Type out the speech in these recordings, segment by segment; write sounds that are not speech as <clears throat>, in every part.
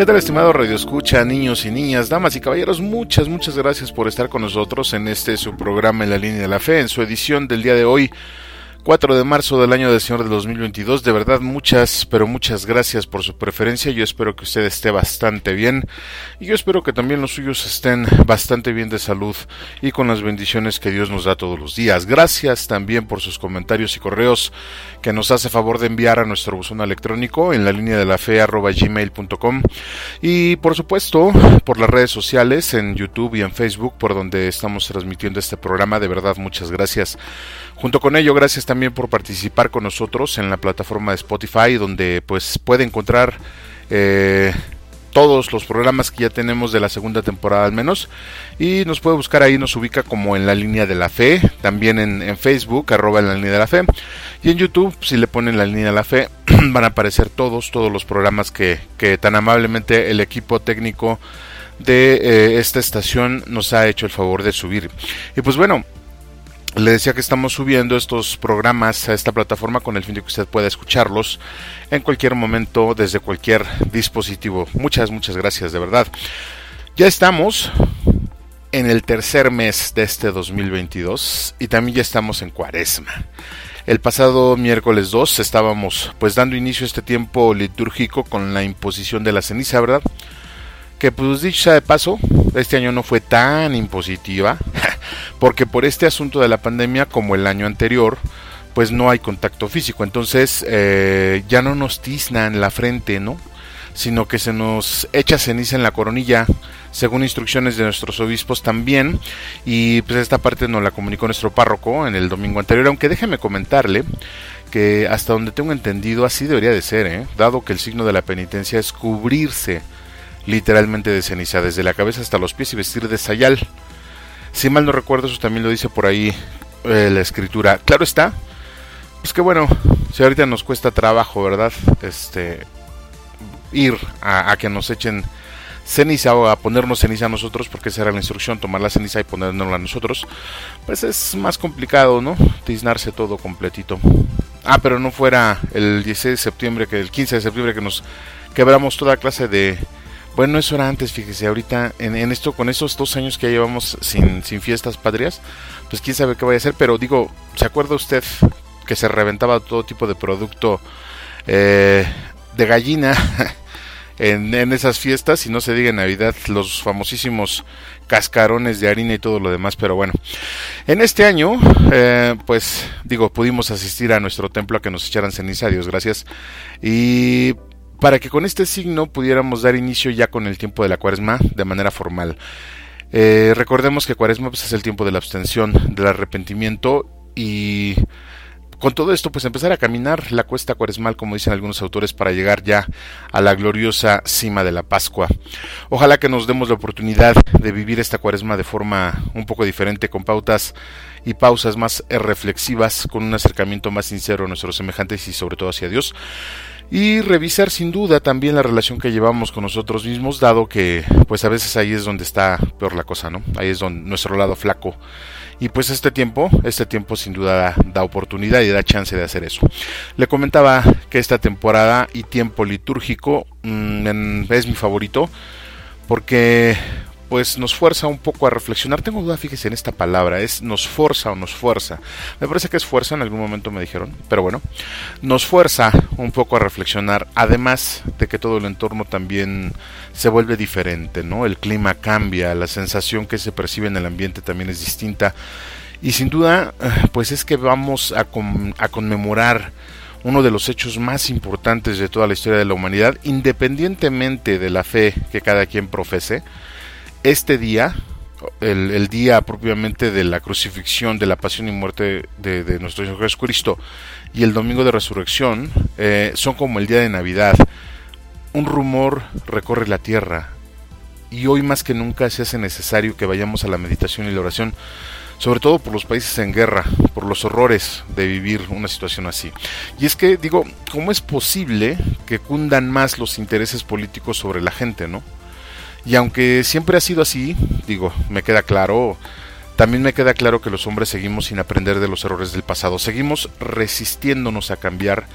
¿Qué tal, estimado Radio Escucha, niños y niñas, damas y caballeros? Muchas, muchas gracias por estar con nosotros en este su programa En la Línea de la Fe, en su edición del día de hoy, 4 de marzo del año del Señor de 2022. De verdad, muchas, pero muchas gracias por su preferencia. Yo espero que usted esté bastante bien y yo espero que también los suyos estén bastante bien de salud y con las bendiciones que Dios nos da todos los días. Gracias también por sus comentarios y correos que nos hace favor de enviar a nuestro buzón electrónico en la línea de la fe arroba gmail.com y por supuesto por las redes sociales en YouTube y en Facebook por donde estamos transmitiendo este programa. De verdad, muchas gracias. Junto con ello, gracias también por participar con nosotros en la plataforma de Spotify, donde pues puede encontrar eh, todos los programas que ya tenemos de la segunda temporada al menos. Y nos puede buscar ahí, nos ubica como en la línea de la fe, también en, Facebook, arroba en la línea de la fe. Y en YouTube, si le ponen la línea de la fe, <clears throat> van a aparecer todos, todos los programas que, que tan amablemente el equipo técnico de eh, esta estación nos ha hecho el favor de subir. Y pues bueno, le decía que estamos subiendo estos programas a esta plataforma con el fin de que usted pueda escucharlos en cualquier momento desde cualquier dispositivo. Muchas, muchas gracias, de verdad. Ya estamos en el tercer mes de este 2022 y también ya estamos en cuaresma. El pasado miércoles 2 estábamos pues dando inicio a este tiempo litúrgico con la imposición de la ceniza, ¿verdad? Que pues dicho sea de paso, este año no fue tan impositiva <laughs> porque por este asunto de la pandemia, como el año anterior, pues no hay contacto físico. Entonces eh, ya no nos tiznan la frente, ¿no? Sino que se nos echa ceniza en la coronilla, según instrucciones de nuestros obispos también. Y pues esta parte nos la comunicó nuestro párroco en el domingo anterior. Aunque déjeme comentarle que hasta donde tengo entendido así debería de ser, ¿eh? dado que el signo de la penitencia es cubrirse literalmente de ceniza, desde la cabeza hasta los pies y vestir de sayal. Si mal no recuerdo, eso también lo dice por ahí eh, la escritura. Claro está. Pues que bueno, si ahorita nos cuesta trabajo, ¿verdad? Este ir a, que nos echen ceniza o a ponernos ceniza a nosotros, porque esa era la instrucción, tomar la ceniza y ponérnosla a nosotros, pues es más complicado, ¿no? Tiznarse todo completito. Ah, pero no fuera el 16 de septiembre, que el 15 de septiembre que nos quebramos toda clase de, bueno, eso era antes, fíjese, ahorita en, esto, con esos dos años que ya llevamos sin, fiestas patrias, pues quién sabe qué vaya a hacer, pero digo, ¿se acuerda usted que se reventaba todo tipo de producto eh, de gallina <laughs> en, esas fiestas? Y no se diga en Navidad, los famosísimos cascarones de harina y todo lo demás, pero bueno, en este año, eh, pues digo, pudimos asistir a nuestro templo a que nos echaran ceniza, Dios gracias, y para que con este signo pudiéramos dar inicio ya con el tiempo de la cuaresma de manera formal. Eh, recordemos que cuaresma pues, es el tiempo de la abstención, del arrepentimiento y con todo esto pues empezar a caminar la cuesta cuaresmal como dicen algunos autores para llegar ya a la gloriosa cima de la Pascua. Ojalá que nos demos la oportunidad de vivir esta cuaresma de forma un poco diferente con pautas y pausas más reflexivas, con un acercamiento más sincero a nuestros semejantes y sobre todo hacia Dios y revisar sin duda también la relación que llevamos con nosotros mismos, dado que pues a veces ahí es donde está peor la cosa, ¿no? Ahí es donde nuestro lado flaco. Y pues este tiempo, este tiempo sin duda da, oportunidad y da chance de hacer eso. Le comentaba que esta temporada y tiempo litúrgico mm, es mi favorito porque pues nos fuerza un poco a reflexionar. Tengo duda, fíjese en esta palabra, es nos fuerza o nos fuerza. Me parece que es fuerza, en algún momento me dijeron, pero bueno, nos fuerza un poco a reflexionar, además de que todo el entorno también se vuelve diferente, ¿no? El clima cambia, la sensación que se percibe en el ambiente también es distinta. Y sin duda, pues es que vamos a conmemorar uno de los hechos más importantes de toda la historia de la humanidad, independientemente de la fe que cada quien profese, este día el, día propiamente de la crucifixión, de la pasión y muerte de, nuestro Señor Jesucristo y el domingo de resurrección eh, son como el día de Navidad. Un rumor recorre la tierra y hoy más que nunca se hace necesario que vayamos a la meditación y la oración, sobre todo por los países en guerra, por los horrores de vivir una situación así. Y es que digo, ¿cómo es posible que cundan más los intereses políticos sobre la gente, no? Y aunque siempre ha sido así, digo, me queda claro, también me queda claro que los hombres seguimos sin aprender de los errores del pasado, seguimos resistiéndonos a cambiar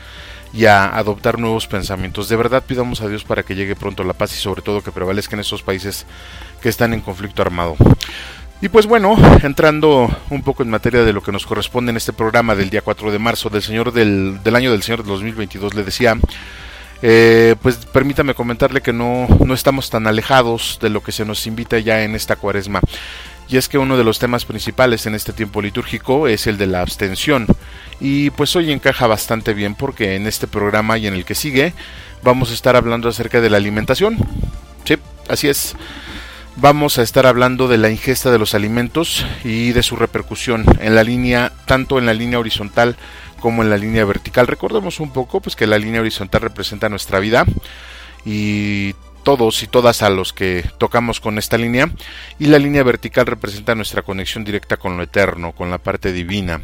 y a adoptar nuevos pensamientos. De verdad pidamos a Dios para que llegue pronto la paz y sobre todo que prevalezca en esos países que están en conflicto armado. Y pues bueno, entrando un poco en materia de lo que nos corresponde en este programa del día 4 de marzo del señor del, del año del señor 2022, le decía eh, pues permítame comentarle que no, no estamos tan alejados de lo que se nos invita ya en esta cuaresma. Y es que uno de los temas principales en este tiempo litúrgico es el de la abstención. Y pues hoy encaja bastante bien porque en este programa y en el que sigue vamos a estar hablando acerca de la alimentación. Sí, así es. Vamos a estar hablando de la ingesta de los alimentos y de su repercusión en la línea, tanto en la línea horizontal como en la línea vertical. Recordemos un poco pues que la línea horizontal representa nuestra vida y todos y todas a los que tocamos con esta línea y la línea vertical representa nuestra conexión directa con lo eterno, con la parte divina.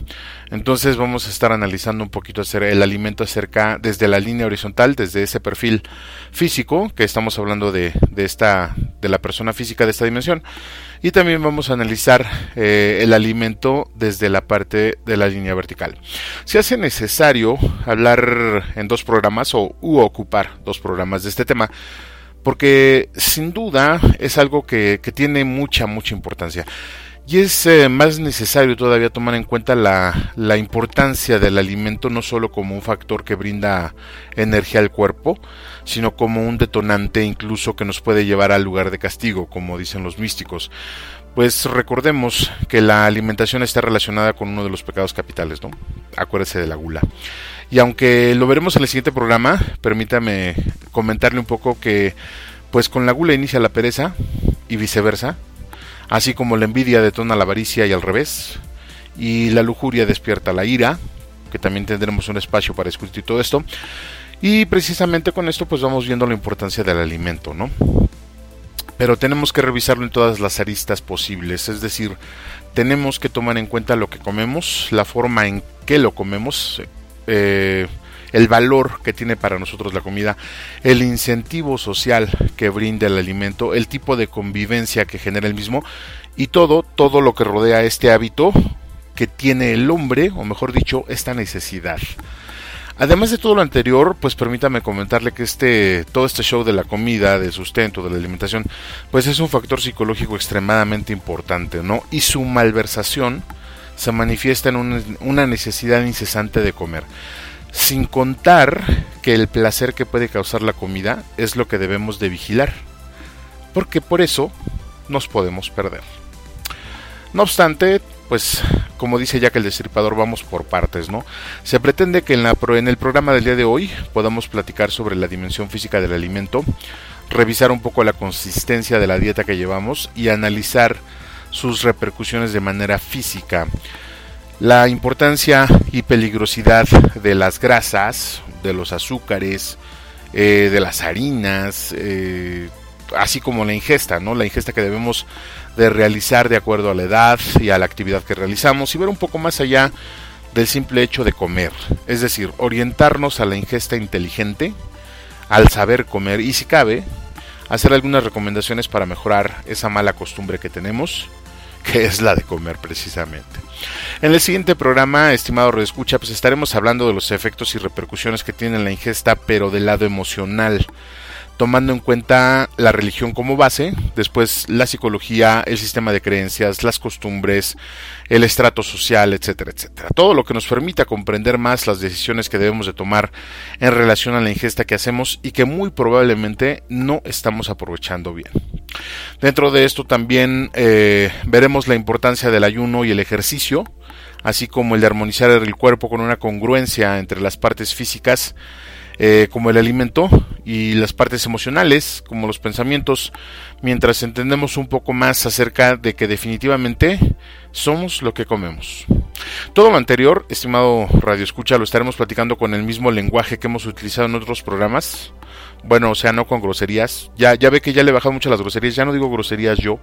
Entonces vamos a estar analizando un poquito el alimento acerca desde la línea horizontal, desde ese perfil físico que estamos hablando de, de esta de la persona física de esta dimensión y también vamos a analizar eh, el alimento desde la parte de la línea vertical. Se hace necesario hablar en dos programas o u ocupar dos programas de este tema porque sin duda es algo que, tiene mucha, mucha importancia. Y es eh, más necesario todavía tomar en cuenta la, la, importancia del alimento no solo como un factor que brinda energía al cuerpo, sino como un detonante incluso que nos puede llevar al lugar de castigo, como dicen los místicos. Pues recordemos que la alimentación está relacionada con uno de los pecados capitales, ¿no? Acuérdese de la gula. Y aunque lo veremos en el siguiente programa, permítame comentarle un poco que pues con la gula inicia la pereza y viceversa, así como la envidia detona la avaricia y al revés, y la lujuria despierta la ira, que también tendremos un espacio para discutir todo esto. Y precisamente con esto pues vamos viendo la importancia del alimento, ¿no? Pero tenemos que revisarlo en todas las aristas posibles, es decir, tenemos que tomar en cuenta lo que comemos, la forma en que lo comemos, eh, el valor que tiene para nosotros la comida, el incentivo social que brinda el alimento, el tipo de convivencia que genera el mismo y todo, todo lo que rodea este hábito que tiene el hombre, o mejor dicho, esta necesidad. Además de todo lo anterior, pues permítame comentarle que este todo este show de la comida, del sustento, de la alimentación, pues es un factor psicológico extremadamente importante, ¿no? Y su malversación se manifiesta en una necesidad incesante de comer. Sin contar que el placer que puede causar la comida es lo que debemos de vigilar, porque por eso nos podemos perder. No obstante, pues como dice ya que el Destripador, vamos por partes, ¿no? Se pretende que en, la, en el programa del día de hoy podamos platicar sobre la dimensión física del alimento, revisar un poco la consistencia de la dieta que llevamos y analizar sus repercusiones de manera física. La importancia y peligrosidad de las grasas, de los azúcares, eh, de las harinas, eh, así como la ingesta, ¿no? La ingesta que debemos de realizar de acuerdo a la edad y a la actividad que realizamos y ver un poco más allá del simple hecho de comer, es decir, orientarnos a la ingesta inteligente, al saber comer y si cabe, hacer algunas recomendaciones para mejorar esa mala costumbre que tenemos que es la de comer precisamente. En el siguiente programa, estimado Redescucha, pues estaremos hablando de los efectos y repercusiones que tiene la ingesta, pero del lado emocional tomando en cuenta la religión como base, después la psicología, el sistema de creencias, las costumbres, el estrato social, etcétera, etcétera. Todo lo que nos permita comprender más las decisiones que debemos de tomar en relación a la ingesta que hacemos y que muy probablemente no estamos aprovechando bien. Dentro de esto también eh, veremos la importancia del ayuno y el ejercicio, así como el de armonizar el cuerpo con una congruencia entre las partes físicas eh, como el alimento y las partes emocionales, como los pensamientos, mientras entendemos un poco más acerca de que definitivamente somos lo que comemos. Todo lo anterior, estimado Radio Escucha, lo estaremos platicando con el mismo lenguaje que hemos utilizado en otros programas. Bueno, o sea, no con groserías. Ya, ya ve que ya le he bajado mucho las groserías. Ya no digo groserías yo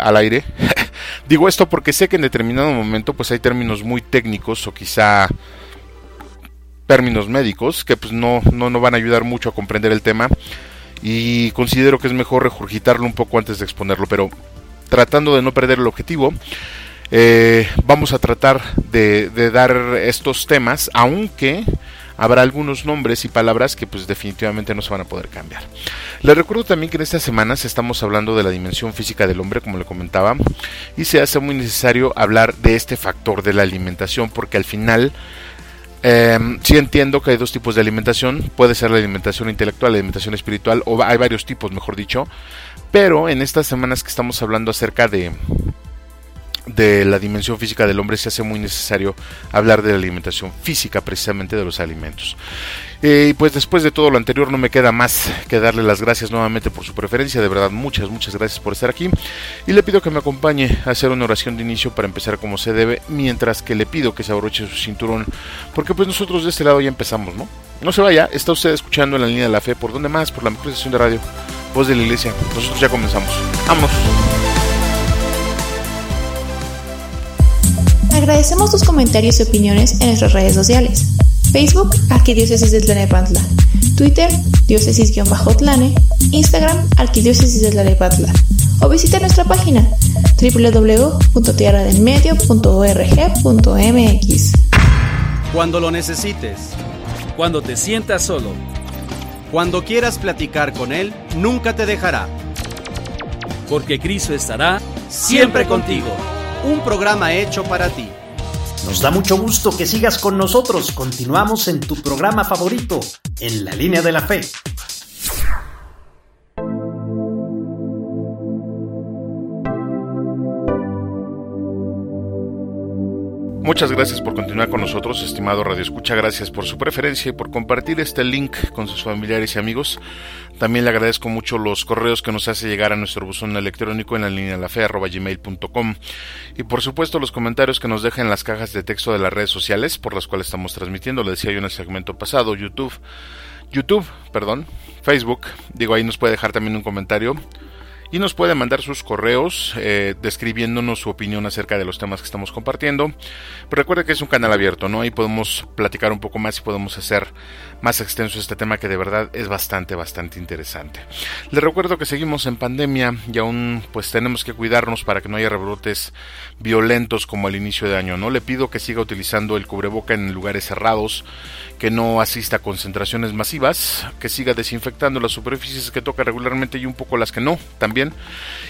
al aire. <laughs> digo esto porque sé que en determinado momento pues hay términos muy técnicos o quizá términos médicos que pues no, no, no van a ayudar mucho a comprender el tema y considero que es mejor regurgitarlo un poco antes de exponerlo, pero tratando de no perder el objetivo, eh, vamos a tratar de, de, dar estos temas, aunque habrá algunos nombres y palabras que pues definitivamente no se van a poder cambiar. Les recuerdo también que en estas semanas estamos hablando de la dimensión física del hombre, como le comentaba, y se hace muy necesario hablar de este factor de la alimentación, porque al final eh, sí entiendo que hay dos tipos de alimentación. Puede ser la alimentación intelectual, la alimentación espiritual, o hay varios tipos, mejor dicho. Pero en estas semanas que estamos hablando acerca de, de la dimensión física del hombre, se hace muy necesario hablar de la alimentación física, precisamente de los alimentos. Y pues después de todo lo anterior no me queda más que darle las gracias nuevamente por su preferencia, de verdad muchas, muchas gracias por estar aquí y le pido que me acompañe a hacer una oración de inicio para empezar como se debe, mientras que le pido que se abroche su cinturón, porque pues nosotros de este lado ya empezamos, ¿no? No se vaya, está usted escuchando en la línea de la fe, ¿por dónde más? Por la mejor estación de radio, voz de la iglesia, nosotros ya comenzamos. ¡Vamos! Agradecemos tus comentarios y opiniones en nuestras redes sociales. Facebook, Arquidiócesis de Tlanepantla. Twitter, diócesis-tlane. Instagram, Arquidiócesis de Tlanepantla. O visita nuestra página www.tierradelmedio.org.mx. Cuando lo necesites, cuando te sientas solo, cuando quieras platicar con Él, nunca te dejará. Porque Cristo estará siempre contigo. Un programa hecho para ti. Nos da mucho gusto que sigas con nosotros. Continuamos en tu programa favorito, En la línea de la fe. Muchas gracias por continuar con nosotros, estimado Radio Escucha. Gracias por su preferencia y por compartir este link con sus familiares y amigos. También le agradezco mucho los correos que nos hace llegar a nuestro buzón electrónico en la línea gmail.com y por supuesto los comentarios que nos deja en las cajas de texto de las redes sociales por las cuales estamos transmitiendo. Le decía yo en el segmento pasado, YouTube, YouTube, perdón, Facebook. Digo, ahí nos puede dejar también un comentario y nos puede mandar sus correos eh, describiéndonos su opinión acerca de los temas que estamos compartiendo. Pero recuerde que es un canal abierto, ¿no? Ahí podemos platicar un poco más y podemos hacer más extenso este tema que de verdad es bastante, bastante interesante. Les recuerdo que seguimos en pandemia y aún pues tenemos que cuidarnos para que no haya rebrotes violentos como al inicio de año, ¿no? Le pido que siga utilizando el cubreboca en lugares cerrados, que no asista a concentraciones masivas, que siga desinfectando las superficies que toca regularmente y un poco las que no, también,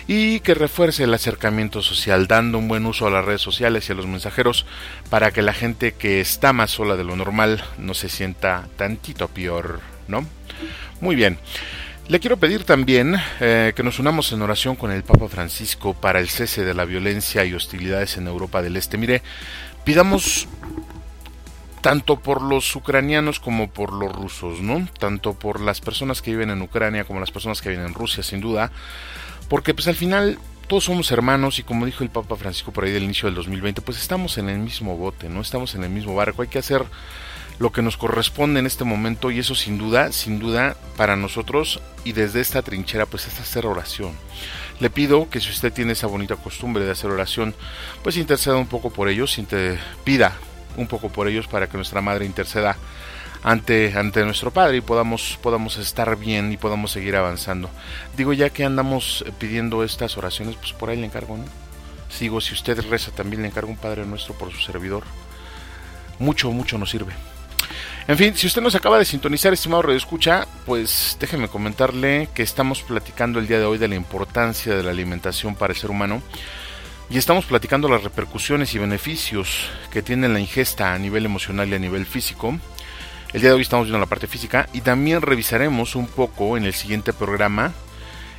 y que refuerce el acercamiento social, dando un buen uso a las redes sociales y a los mensajeros para que la gente que está más sola de lo normal no se sienta tantito peor, ¿no? Muy bien. Le quiero pedir también eh, que nos unamos en oración con el Papa Francisco para el cese de la violencia y hostilidades en Europa del Este. Mire, pidamos tanto por los ucranianos como por los rusos, ¿no? Tanto por las personas que viven en Ucrania como las personas que viven en Rusia, sin duda, porque pues al final todos somos hermanos y como dijo el Papa Francisco por ahí del inicio del 2020, pues estamos en el mismo bote, ¿no? Estamos en el mismo barco, hay que hacer lo que nos corresponde en este momento y eso sin duda, sin duda para nosotros y desde esta trinchera pues es hacer oración. Le pido que si usted tiene esa bonita costumbre de hacer oración, pues interceda un poco por ellos, pida un poco por ellos para que nuestra madre interceda ante, ante nuestro Padre y podamos, podamos estar bien y podamos seguir avanzando. Digo, ya que andamos pidiendo estas oraciones, pues por ahí le encargo. Sigo, si usted reza también le encargo un Padre nuestro por su servidor. Mucho, mucho nos sirve. En fin, si usted nos acaba de sintonizar, estimado Radio Escucha, pues déjeme comentarle que estamos platicando el día de hoy de la importancia de la alimentación para el ser humano y estamos platicando las repercusiones y beneficios que tiene la ingesta a nivel emocional y a nivel físico. El día de hoy estamos viendo la parte física y también revisaremos un poco en el siguiente programa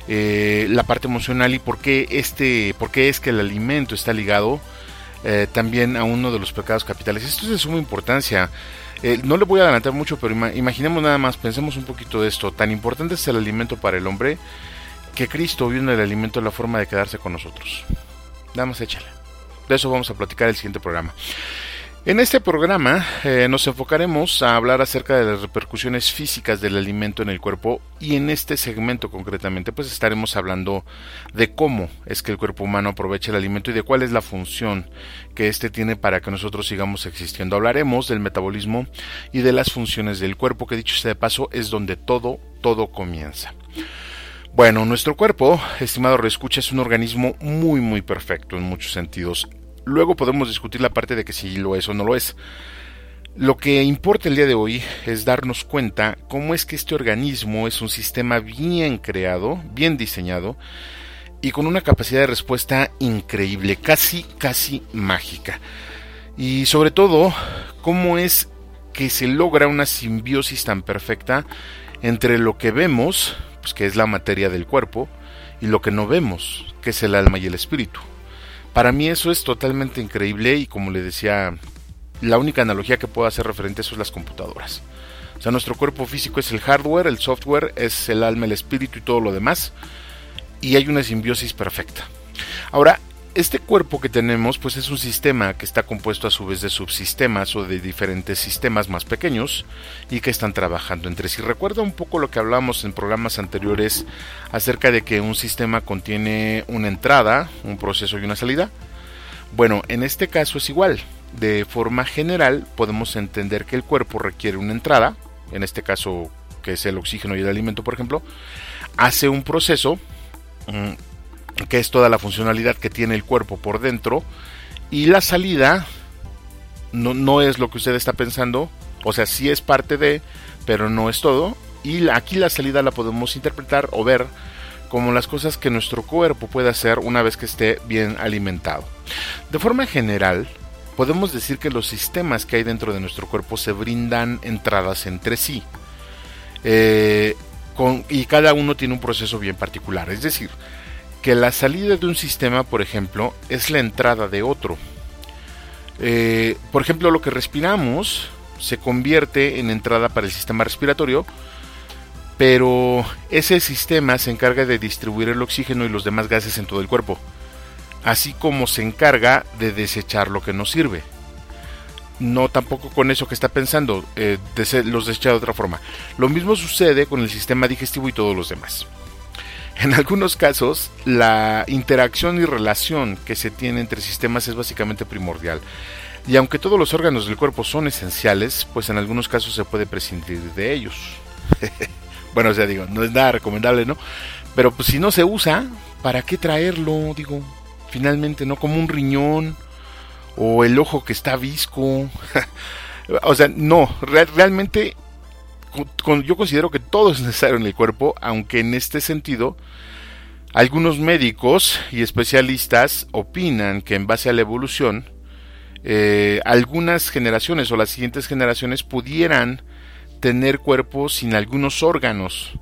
eh, la parte emocional y por qué este, por qué es que el alimento está ligado eh, también a uno de los pecados capitales. Esto es de suma importancia. Eh, no le voy a adelantar mucho, pero imaginemos nada más, pensemos un poquito de esto. Tan importante es el alimento para el hombre que Cristo vio en el alimento la forma de quedarse con nosotros. Nada más échale. De eso vamos a platicar el siguiente programa. En este programa eh, nos enfocaremos a hablar acerca de las repercusiones físicas del alimento en el cuerpo y en este segmento concretamente pues estaremos hablando de cómo es que el cuerpo humano aprovecha el alimento y de cuál es la función que éste tiene para que nosotros sigamos existiendo. Hablaremos del metabolismo y de las funciones del cuerpo que dicho sea de paso es donde todo, todo comienza. Bueno, nuestro cuerpo, estimado reescucha, es un organismo muy muy perfecto en muchos sentidos. Luego podemos discutir la parte de que si lo es o no lo es. Lo que importa el día de hoy es darnos cuenta cómo es que este organismo es un sistema bien creado, bien diseñado y con una capacidad de respuesta increíble, casi, casi mágica. Y sobre todo, cómo es que se logra una simbiosis tan perfecta entre lo que vemos, pues que es la materia del cuerpo, y lo que no vemos, que es el alma y el espíritu. Para mí eso es totalmente increíble y como le decía, la única analogía que puedo hacer referente a eso es las computadoras. O sea, nuestro cuerpo físico es el hardware, el software es el alma, el espíritu y todo lo demás. Y hay una simbiosis perfecta. Ahora, este cuerpo que tenemos pues es un sistema que está compuesto a su vez de subsistemas o de diferentes sistemas más pequeños y que están trabajando entre sí. Recuerda un poco lo que hablamos en programas anteriores acerca de que un sistema contiene una entrada, un proceso y una salida. Bueno, en este caso es igual. De forma general podemos entender que el cuerpo requiere una entrada, en este caso que es el oxígeno y el alimento por ejemplo, hace un proceso mm, que es toda la funcionalidad que tiene el cuerpo por dentro, y la salida no, no es lo que usted está pensando, o sea, sí es parte de, pero no es todo, y aquí la salida la podemos interpretar o ver como las cosas que nuestro cuerpo puede hacer una vez que esté bien alimentado. De forma general, podemos decir que los sistemas que hay dentro de nuestro cuerpo se brindan entradas entre sí. Eh, y cada uno tiene un proceso bien particular. Es decir, que la salida de un sistema, por ejemplo, es la entrada de otro. Eh, por ejemplo, lo que respiramos se convierte en entrada para el sistema respiratorio, pero ese sistema se encarga de distribuir el oxígeno y los demás gases en todo el cuerpo, así como se encarga de desechar lo que no sirve. No tampoco con eso que está pensando, eh, los desecha de otra forma. Lo mismo sucede con el sistema digestivo y todos los demás. En algunos casos, la interacción y relación que se tiene entre sistemas es básicamente primordial. Y aunque todos los órganos del cuerpo son esenciales, pues en algunos casos se puede prescindir de ellos. <laughs> bueno, o sea, digo, no es nada recomendable, ¿no? Pero pues si no se usa, ¿para qué traerlo? Digo, finalmente, ¿no? Como un riñón o el ojo que está visco. <laughs> o sea, no, realmente yo considero que todo es necesario en el cuerpo, aunque en este sentido algunos médicos y especialistas opinan que en base a la evolución, eh, algunas generaciones o las siguientes generaciones pudieran tener cuerpos sin algunos órganos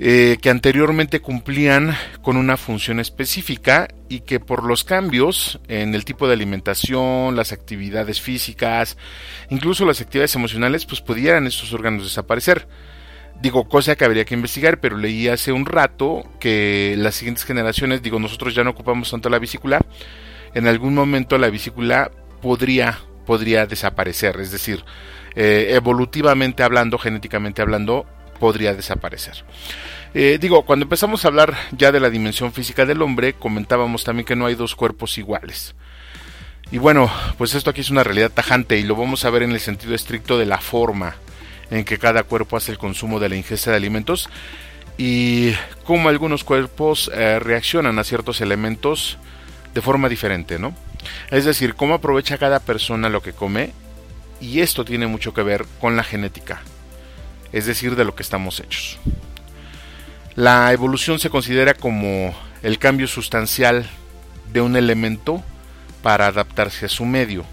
eh, que anteriormente cumplían con una función específica y que por los cambios en el tipo de alimentación, las actividades físicas, incluso las actividades emocionales, pues pudieran estos órganos desaparecer. Digo, cosa que habría que investigar, pero leí hace un rato que las siguientes generaciones, digo, nosotros ya no ocupamos tanto la vesícula, en algún momento la vesícula podría, podría desaparecer, es decir, eh, evolutivamente hablando, genéticamente hablando, podría desaparecer. Eh, digo, cuando empezamos a hablar ya de la dimensión física del hombre, comentábamos también que no hay dos cuerpos iguales. Y bueno, pues esto aquí es una realidad tajante y lo vamos a ver en el sentido estricto de la forma en que cada cuerpo hace el consumo de la ingesta de alimentos y cómo algunos cuerpos eh, reaccionan a ciertos elementos de forma diferente, ¿no? Es decir, cómo aprovecha cada persona lo que come y esto tiene mucho que ver con la genética es decir, de lo que estamos hechos. La evolución se considera como el cambio sustancial de un elemento para adaptarse a su medio.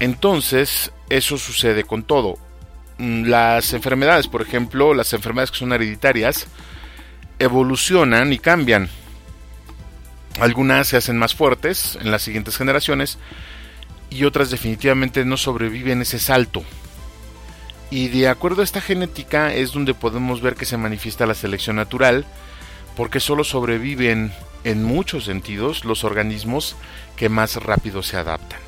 Entonces, eso sucede con todo. Mm, las enfermedades, por ejemplo, las enfermedades que son hereditarias, evolucionan y cambian. Algunas se hacen más fuertes en las siguientes generaciones y otras definitivamente no sobreviven ese salto. Y de acuerdo a esta genética es donde podemos ver que se manifiesta la selección natural, porque solo sobreviven en muchos sentidos los organismos que más rápido se adaptan.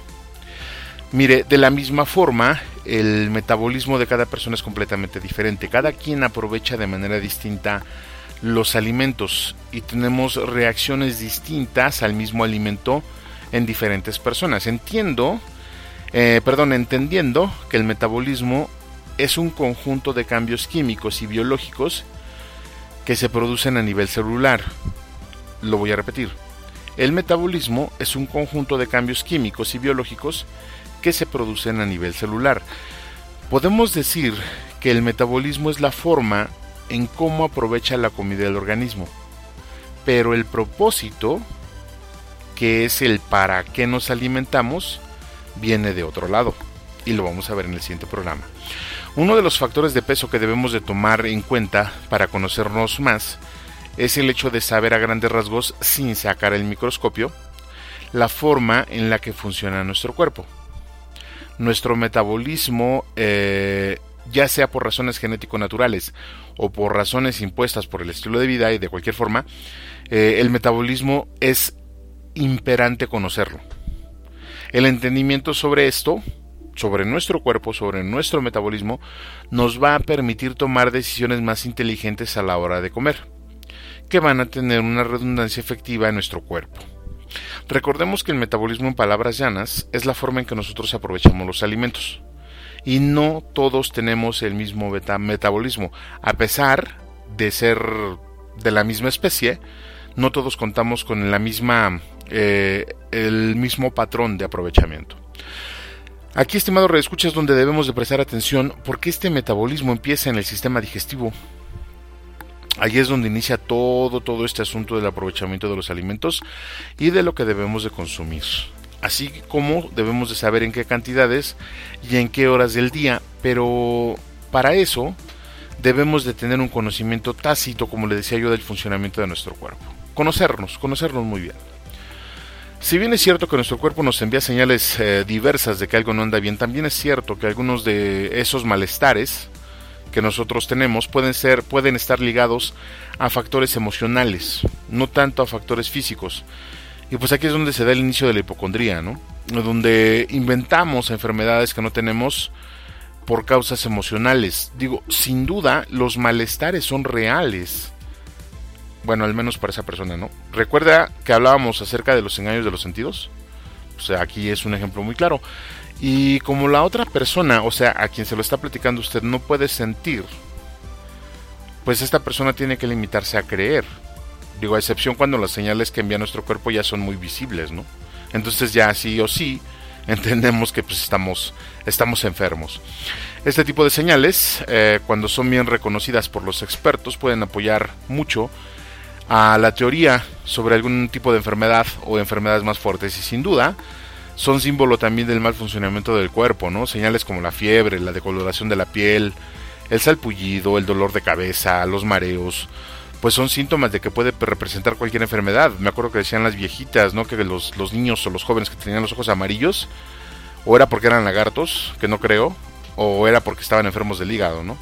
Mire, de la misma forma, el metabolismo de cada persona es completamente diferente. Cada quien aprovecha de manera distinta los alimentos y tenemos reacciones distintas al mismo alimento en diferentes personas. Entiendo, eh, perdón, entendiendo que el metabolismo es un conjunto de cambios químicos y biológicos que se producen a nivel celular. Lo voy a repetir. El metabolismo es un conjunto de cambios químicos y biológicos que se producen a nivel celular. Podemos decir que el metabolismo es la forma en cómo aprovecha la comida del organismo, pero el propósito, que es el para qué nos alimentamos, viene de otro lado, y lo vamos a ver en el siguiente programa. Uno de los factores de peso que debemos de tomar en cuenta para conocernos más es el hecho de saber a grandes rasgos, sin sacar el microscopio, la forma en la que funciona nuestro cuerpo nuestro metabolismo, eh, ya sea por razones genético-naturales o por razones impuestas por el estilo de vida y de cualquier forma, eh, el metabolismo es imperante conocerlo. El entendimiento sobre esto, sobre nuestro cuerpo, sobre nuestro metabolismo, nos va a permitir tomar decisiones más inteligentes a la hora de comer, que van a tener una redundancia efectiva en nuestro cuerpo. Recordemos que el metabolismo en palabras llanas es la forma en que nosotros aprovechamos los alimentos. Y no todos tenemos el mismo metabolismo. A pesar de ser de la misma especie, no todos contamos con la misma, eh, el mismo patrón de aprovechamiento. Aquí, estimado redescucha, es donde debemos de prestar atención porque este metabolismo empieza en el sistema digestivo Allí es donde inicia todo, todo este asunto del aprovechamiento de los alimentos y de lo que debemos de consumir. Así como debemos de saber en qué cantidades y en qué horas del día, pero para eso debemos de tener un conocimiento tácito, como le decía yo, del funcionamiento de nuestro cuerpo. Conocernos, conocernos muy bien. Si bien es cierto que nuestro cuerpo nos envía señales eh, diversas de que algo no anda bien, también es cierto que algunos de esos malestares que nosotros tenemos pueden ser pueden estar ligados a factores emocionales, no tanto a factores físicos. Y pues aquí es donde se da el inicio de la hipocondría, ¿no? Donde inventamos enfermedades que no tenemos por causas emocionales. Digo, sin duda los malestares son reales. Bueno, al menos para esa persona, ¿no? Recuerda que hablábamos acerca de los engaños de los sentidos. O sea, aquí es un ejemplo muy claro. Y como la otra persona, o sea, a quien se lo está platicando usted, no puede sentir, pues esta persona tiene que limitarse a creer. Digo, a excepción cuando las señales que envía nuestro cuerpo ya son muy visibles, ¿no? Entonces ya sí o sí <laughs> entendemos que pues estamos, estamos enfermos. Este tipo de señales, eh, cuando son bien reconocidas por los expertos, pueden apoyar mucho a la teoría sobre algún tipo de enfermedad o enfermedades más fuertes y sin duda son símbolo también del mal funcionamiento del cuerpo, ¿no? Señales como la fiebre, la decoloración de la piel, el salpullido, el dolor de cabeza, los mareos, pues son síntomas de que puede representar cualquier enfermedad. Me acuerdo que decían las viejitas, ¿no? Que los, los niños o los jóvenes que tenían los ojos amarillos, o era porque eran lagartos, que no creo, o era porque estaban enfermos del hígado, ¿no?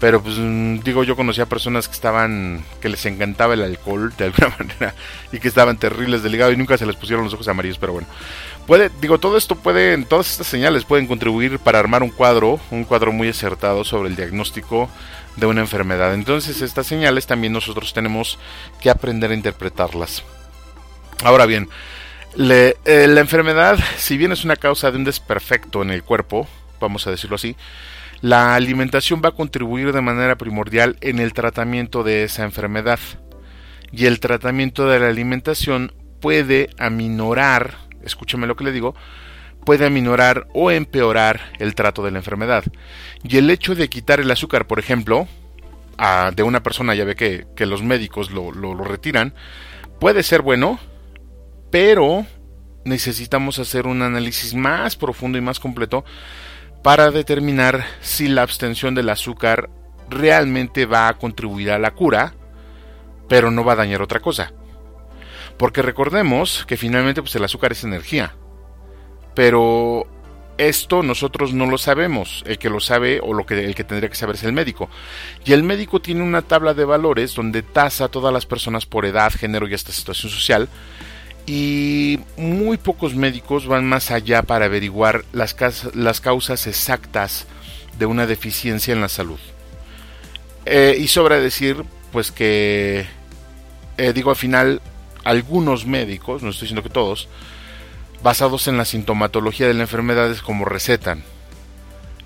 Pero pues mm, digo, yo conocía personas que estaban, que les encantaba el alcohol de alguna <laughs> manera y que estaban terribles del hígado y nunca se les pusieron los ojos amarillos, pero bueno. Puede, digo, todo esto puede, todas estas señales pueden contribuir para armar un cuadro, un cuadro muy acertado sobre el diagnóstico de una enfermedad. Entonces estas señales también nosotros tenemos que aprender a interpretarlas. Ahora bien, eh, la enfermedad, si bien es una causa de un desperfecto en el cuerpo, vamos a decirlo así, la alimentación va a contribuir de manera primordial en el tratamiento de esa enfermedad. Y el tratamiento de la alimentación puede aminorar escúcheme lo que le digo, puede aminorar o empeorar el trato de la enfermedad. Y el hecho de quitar el azúcar, por ejemplo, de una persona, ya ve que, los médicos lo, lo, retiran, puede ser bueno, pero necesitamos hacer un análisis más profundo y más completo para determinar si la abstención del azúcar realmente va a contribuir a la cura, pero no va a dañar otra cosa. Porque recordemos que finalmente pues, el azúcar es energía. Pero esto nosotros no lo sabemos. El que lo sabe o lo que, el que tendría que saber es el médico. Y el médico tiene una tabla de valores donde tasa a todas las personas por edad, género y hasta situación social. Y muy pocos médicos van más allá para averiguar las, causas exactas de una deficiencia en la salud. Eh, y sobra decir, pues que, eh, digo al final, algunos médicos, no estoy diciendo que todos, basados en la sintomatología de la enfermedad es como recetan.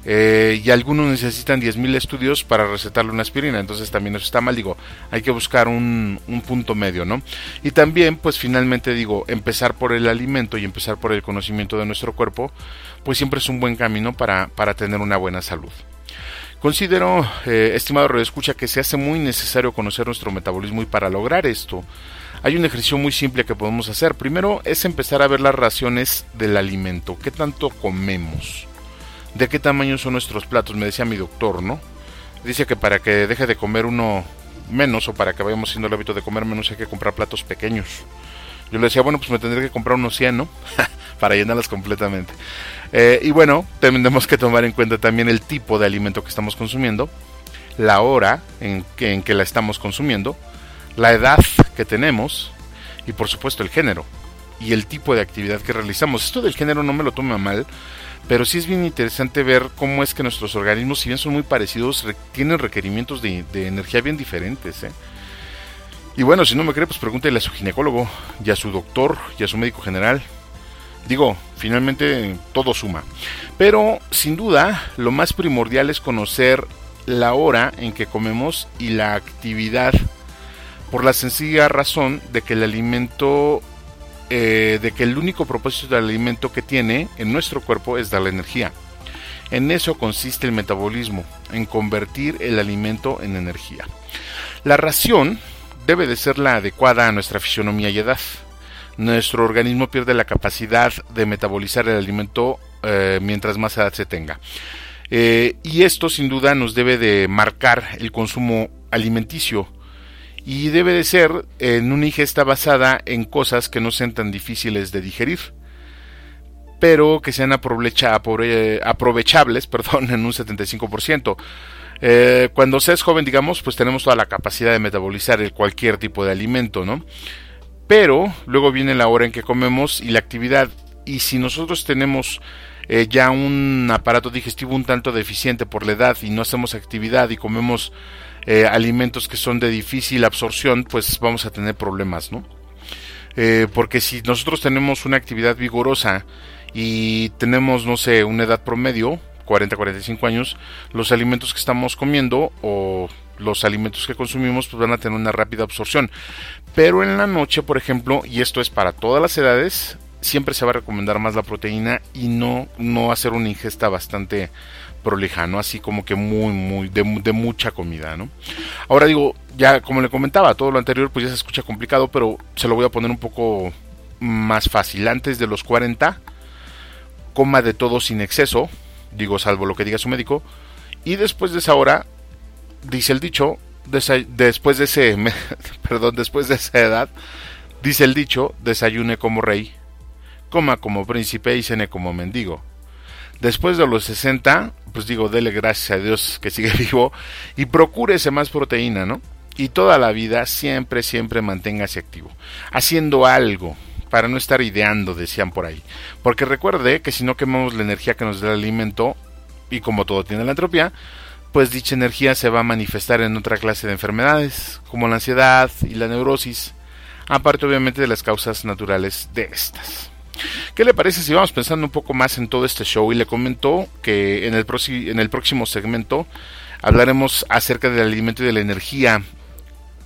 Eh, y algunos necesitan 10.000 estudios para recetarle una aspirina, entonces también eso está mal, digo, hay que buscar un, punto medio, ¿no? Y también, pues finalmente digo, empezar por el alimento y empezar por el conocimiento de nuestro cuerpo, pues siempre es un buen camino para, para tener una buena salud. Considero, eh, estimado escucha que se hace muy necesario conocer nuestro metabolismo y para lograr esto, hay un ejercicio muy simple que podemos hacer. Primero es empezar a ver las raciones del alimento. ¿Qué tanto comemos? ¿De qué tamaño son nuestros platos? Me decía mi doctor, ¿no? Dice que para que deje de comer uno menos o para que vayamos siendo el hábito de comer menos hay que comprar platos pequeños. Yo le decía, bueno, pues me tendré que comprar unos 100, ¿no? <laughs> para llenarlas completamente. Eh, y bueno, tenemos que tomar en cuenta también el tipo de alimento que estamos consumiendo, la hora en que, en que la estamos consumiendo, la edad que tenemos y por supuesto el género y el tipo de actividad que realizamos. Esto del género no me lo toma mal, pero sí es bien interesante ver cómo es que nuestros organismos, si bien son muy parecidos, tienen requerimientos de, energía bien diferentes. ¿eh? Y bueno, si no me cree, pues pregúntele a su ginecólogo, y a su doctor, y a su médico general. Digo, finalmente todo suma. Pero sin duda, lo más primordial es conocer la hora en que comemos y la actividad por la sencilla razón de que el alimento, eh, de que el único propósito del alimento que tiene en nuestro cuerpo es dar la energía. En eso consiste el metabolismo, en convertir el alimento en energía. La ración debe de ser la adecuada a nuestra fisionomía y edad. Nuestro organismo pierde la capacidad de metabolizar el alimento eh, mientras más edad se tenga. Eh, y esto sin duda nos debe de marcar el consumo alimenticio y debe de ser en una ingesta basada en cosas que no sean tan difíciles de digerir, pero que sean aprovechables <laughs> perdón, en un 75%. Eh, cuando se es joven, digamos, pues tenemos toda la capacidad de metabolizar el cualquier tipo de alimento, ¿no? Pero luego viene la hora en que comemos y la actividad. Y si nosotros tenemos eh, ya un aparato digestivo un tanto deficiente por la edad y no hacemos actividad y comemos eh, alimentos que son de difícil absorción, pues vamos a tener problemas, ¿no? Eh, porque si nosotros tenemos una actividad vigorosa y tenemos, no sé, una edad promedio, 40-45 años, los alimentos que estamos comiendo o los alimentos que consumimos pues van a tener una rápida absorción. Pero en la noche, por ejemplo, y esto es para todas las edades, siempre se va a recomendar más la proteína y no, no hacer una ingesta bastante prolija, ¿no? Así como que muy, muy, de, mucha comida, ¿no? Ahora digo, ya como le comentaba, todo lo anterior pues ya se escucha complicado, pero se lo voy a poner un poco más fácil. Antes de los 40, coma de todo sin exceso, digo, salvo lo que diga su médico, y después de esa hora, dice el dicho, después de ese, <laughs> perdón, después de esa edad, dice el dicho, desayune como rey, coma como príncipe y cene como mendigo. Después de los 60, pues digo, dele gracias a Dios que sigue <laughs> vivo y procúrese más proteína, ¿no? Y toda la vida siempre, siempre manténgase activo, haciendo algo para no estar ideando, decían por ahí. Porque recuerde que si no quemamos la energía que nos da el alimento, y como todo tiene la entropía, pues dicha energía se va a manifestar en otra clase de enfermedades, como la ansiedad y la neurosis, aparte obviamente de las causas naturales de estas. ¿Qué le parece si vamos pensando un poco más en todo este show? Y le comento que en el, en el próximo segmento hablaremos acerca del alimento y de la energía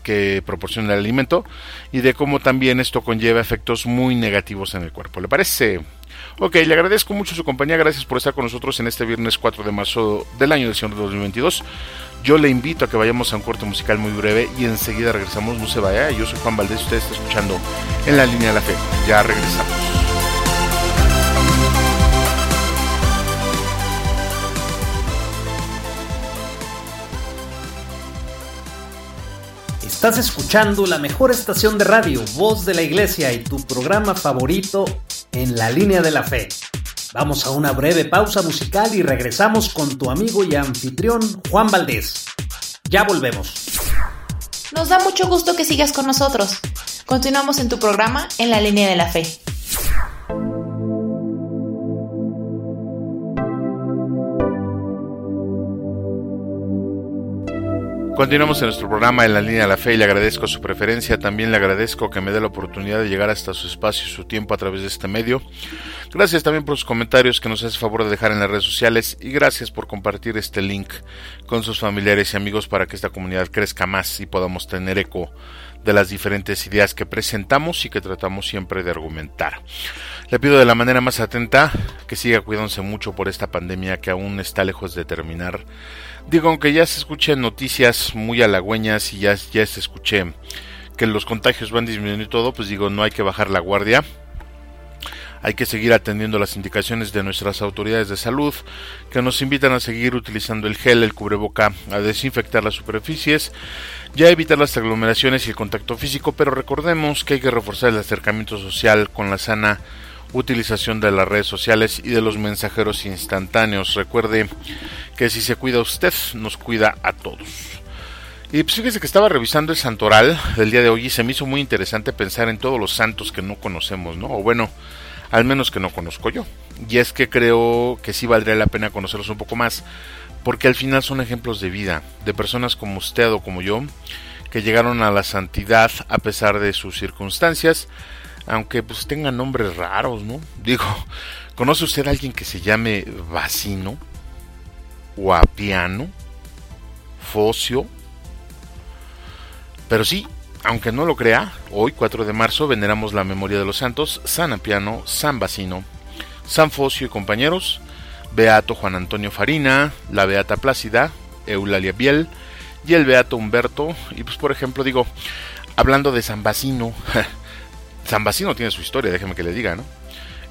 que proporciona el alimento y de cómo también esto conlleva efectos muy negativos en el cuerpo. ¿Le parece? Ok, le agradezco mucho su compañía, gracias por estar con nosotros en este viernes 4 de marzo del año del Señor 2022. Yo le invito a que vayamos a un corte musical muy breve y enseguida regresamos, no se vaya, yo soy Juan Valdés, usted está escuchando en la línea de la fe, ya regresamos. Estás escuchando la mejor estación de radio, Voz de la Iglesia y tu programa favorito en la línea de la fe. Vamos a una breve pausa musical y regresamos con tu amigo y anfitrión Juan Valdés. Ya volvemos. Nos da mucho gusto que sigas con nosotros. Continuamos en tu programa en la línea de la fe. Continuamos en nuestro programa en la línea de la fe y le agradezco su preferencia. También le agradezco que me dé la oportunidad de llegar hasta su espacio y su tiempo a través de este medio. Gracias también por sus comentarios que nos hace favor de dejar en las redes sociales y gracias por compartir este link con sus familiares y amigos para que esta comunidad crezca más y podamos tener eco de las diferentes ideas que presentamos y que tratamos siempre de argumentar. Le pido de la manera más atenta que siga cuidándose mucho por esta pandemia que aún está lejos de terminar Digo, aunque ya se escuchen noticias muy halagüeñas y ya, ya se escuché que los contagios van disminuyendo y todo, pues digo, no hay que bajar la guardia. Hay que seguir atendiendo las indicaciones de nuestras autoridades de salud que nos invitan a seguir utilizando el gel, el cubreboca, a desinfectar las superficies, ya evitar las aglomeraciones y el contacto físico, pero recordemos que hay que reforzar el acercamiento social con la sana utilización de las redes sociales y de los mensajeros instantáneos. Recuerde que si se cuida usted, nos cuida a todos. Y pues fíjese que estaba revisando el santoral del día de hoy y se me hizo muy interesante pensar en todos los santos que no conocemos, ¿no? O bueno, al menos que no conozco yo. Y es que creo que sí valdría la pena conocerlos un poco más, porque al final son ejemplos de vida, de personas como usted o como yo, que llegaron a la santidad a pesar de sus circunstancias, aunque pues tengan nombres raros, ¿no? Digo, <laughs> ¿conoce usted a alguien que se llame Vacino? ¿O Apiano? ¿Focio? Pero sí, aunque no lo crea, hoy 4 de marzo veneramos la memoria de los santos San Apiano, San Bacino, San Focio y compañeros, Beato Juan Antonio Farina, la Beata Plácida, Eulalia Biel y el Beato Humberto. Y pues por ejemplo digo, hablando de San Bacino, <laughs> San Basino tiene su historia, déjeme que le diga, ¿no?